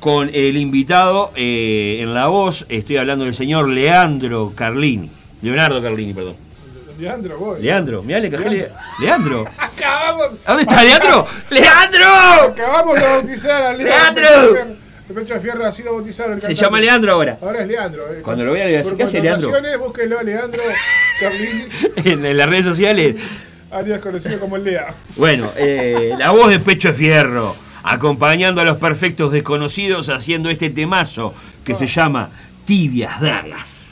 con el invitado eh, en la voz, estoy hablando del señor Leandro Carlini. Leonardo Carlini, perdón. Leandro, voy. Leandro, mirá, le cajé Le- Leandro. Acabamos. ¿Dónde está Leandro? ¡Leandro! Acabamos de bautizar a ¡Leandro! El Pecho de Fierro ha sido bautizado. el Se cantante. llama Leandro ahora. Ahora es Leandro. eh. Cuando lo vea le voy a decir, ¿qué hace Leandro? Búsquelo, Leandro Carlini, En, las redes sociales. alias conocido como el Lea. Bueno, eh, la voz de Pecho de Fierro, acompañando a los perfectos desconocidos haciendo este temazo que se llama Tibias Dagas.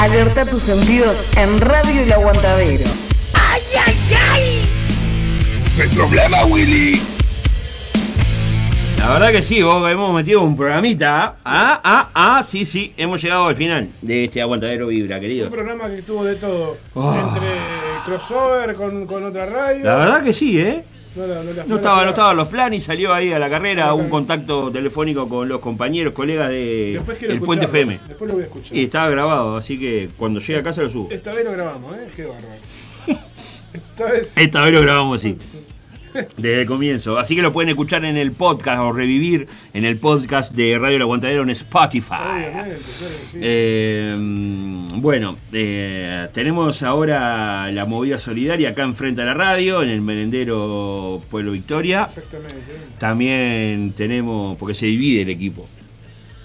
Alerta tus sentidos en Radio El Aguantadero. ¡Ay, ay, ay! No hay problema, Willy. La verdad que sí, vos hemos metido un programita. Ah, ah, ah, sí, sí, hemos llegado al final de este aguantadero vibra, Un querido. programa que tuvo de todo. Oh. Entre crossover con, con otra radio. La verdad que sí, ¿eh? No, no No la- estaba, no estaba en los planes y salió ahí a la carrera un contacto telefónico con los compañeros, colegas de El Puente. FM. Después lo voy a escuchar. Y estaba grabado, así que cuando llegue a casa lo subo. Esta vez lo grabamos, ¿eh? Qué bárbaro. Esta vez. Esta vez lo grabamos así. Desde el comienzo. Así que lo pueden escuchar en el podcast o revivir en el podcast de Radio El Aguantadero en Spotify. Obviamente, sí. Eh, bueno, eh, tenemos ahora la movida solidaria acá enfrente a la radio, en el merendero Pueblo Victoria. Exactamente. También tenemos, porque se divide el equipo.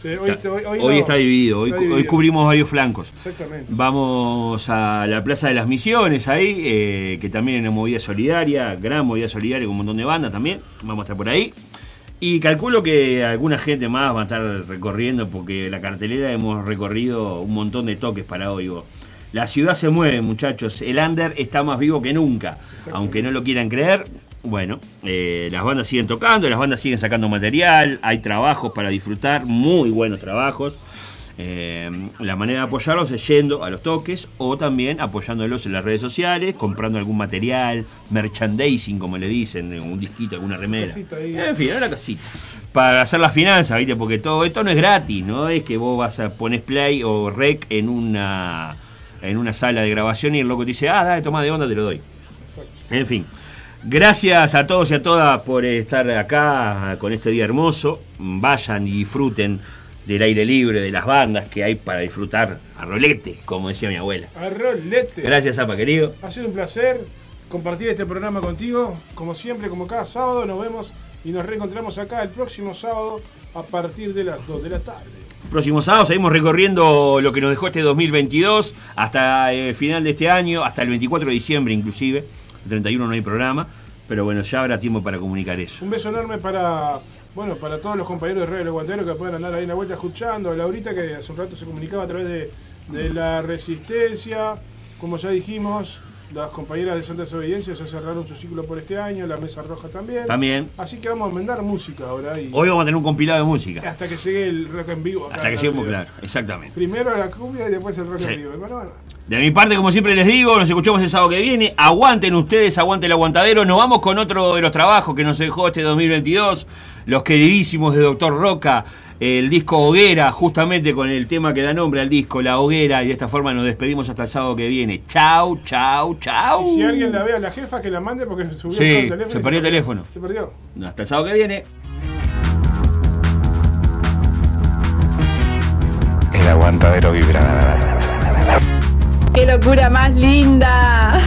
Sí, hoy, Está- hoy, hoy hoy no. está dividido, hoy, Está cubrimos varios flancos. Exactamente. Vamos a la Plaza de las Misiones ahí, eh, que también es una movida solidaria, gran movida solidaria con un montón de bandas también. Vamos a estar por ahí. Y calculo que alguna gente más va a estar recorriendo porque la cartelera hemos recorrido un montón de toques para hoy. vos. La ciudad se mueve, muchachos. El under está más vivo que nunca. Aunque no lo quieran creer, bueno, eh, las bandas siguen tocando, las bandas siguen sacando material, hay trabajos para disfrutar, muy buenos trabajos. Eh, la manera de apoyarlos es yendo a los toques o también apoyándolos en las redes sociales, comprando algún material, merchandising, como le dicen, un disquito, alguna remera. Casita. En fin, una cosita. Para hacer las finanzas, ¿viste? Porque todo esto no es gratis, no es que vos vas a poner play o rec en una en una sala de grabación y el loco te dice, ah, dale, toma de onda, te lo doy. En fin. Gracias a todos y a todas por estar acá con este día hermoso. Vayan y disfruten del aire libre, de las bandas que hay para disfrutar a rolete, como decía mi abuela. A rolete. Gracias, Zapa, querido. Ha sido un placer compartir este programa contigo. Como siempre, como cada sábado, nos vemos y nos reencontramos acá el próximo sábado a partir de las 2 de la tarde. Próximo sábado seguimos recorriendo lo que nos dejó este 2022 hasta el final de este año, hasta el 24 de diciembre inclusive. El 31 no hay programa, pero bueno, ya habrá tiempo para comunicar eso. Un beso enorme para bueno para todos los compañeros de Radio El Aguantadero que puedan andar ahí en la vuelta escuchando. A Laurita que hace un rato se comunicaba a través de, de la Resistencia. Como ya dijimos, las compañeras de Santa Desobediencia ya cerraron su ciclo por este año, la Mesa Roja también. También. Así que vamos a mandar música ahora. Y Hoy vamos a tener un compilado de música. hasta que llegue el rock en vivo. acá Hasta que lleguemos, radio. claro, exactamente. Primero la cumbia y después el rock Sí. en vivo. Bueno, bueno. De mi parte, como siempre les digo, nos escuchamos el sábado que viene. Aguanten ustedes, aguante el aguantadero. Nos vamos con otro de los trabajos que nos dejó este 2022. Los queridísimos de Doctor Roca. El disco Hoguera, justamente con el tema que da nombre al disco, La Hoguera. Y de esta forma nos despedimos hasta el sábado que viene. Chau, chau, chau. Y si alguien la ve a la jefa, que la mande porque se subió Sí, todo el teléfono. se perdió el teléfono. Se perdió. Hasta el sábado que viene. El aguantadero vibra. ¡Qué locura más linda!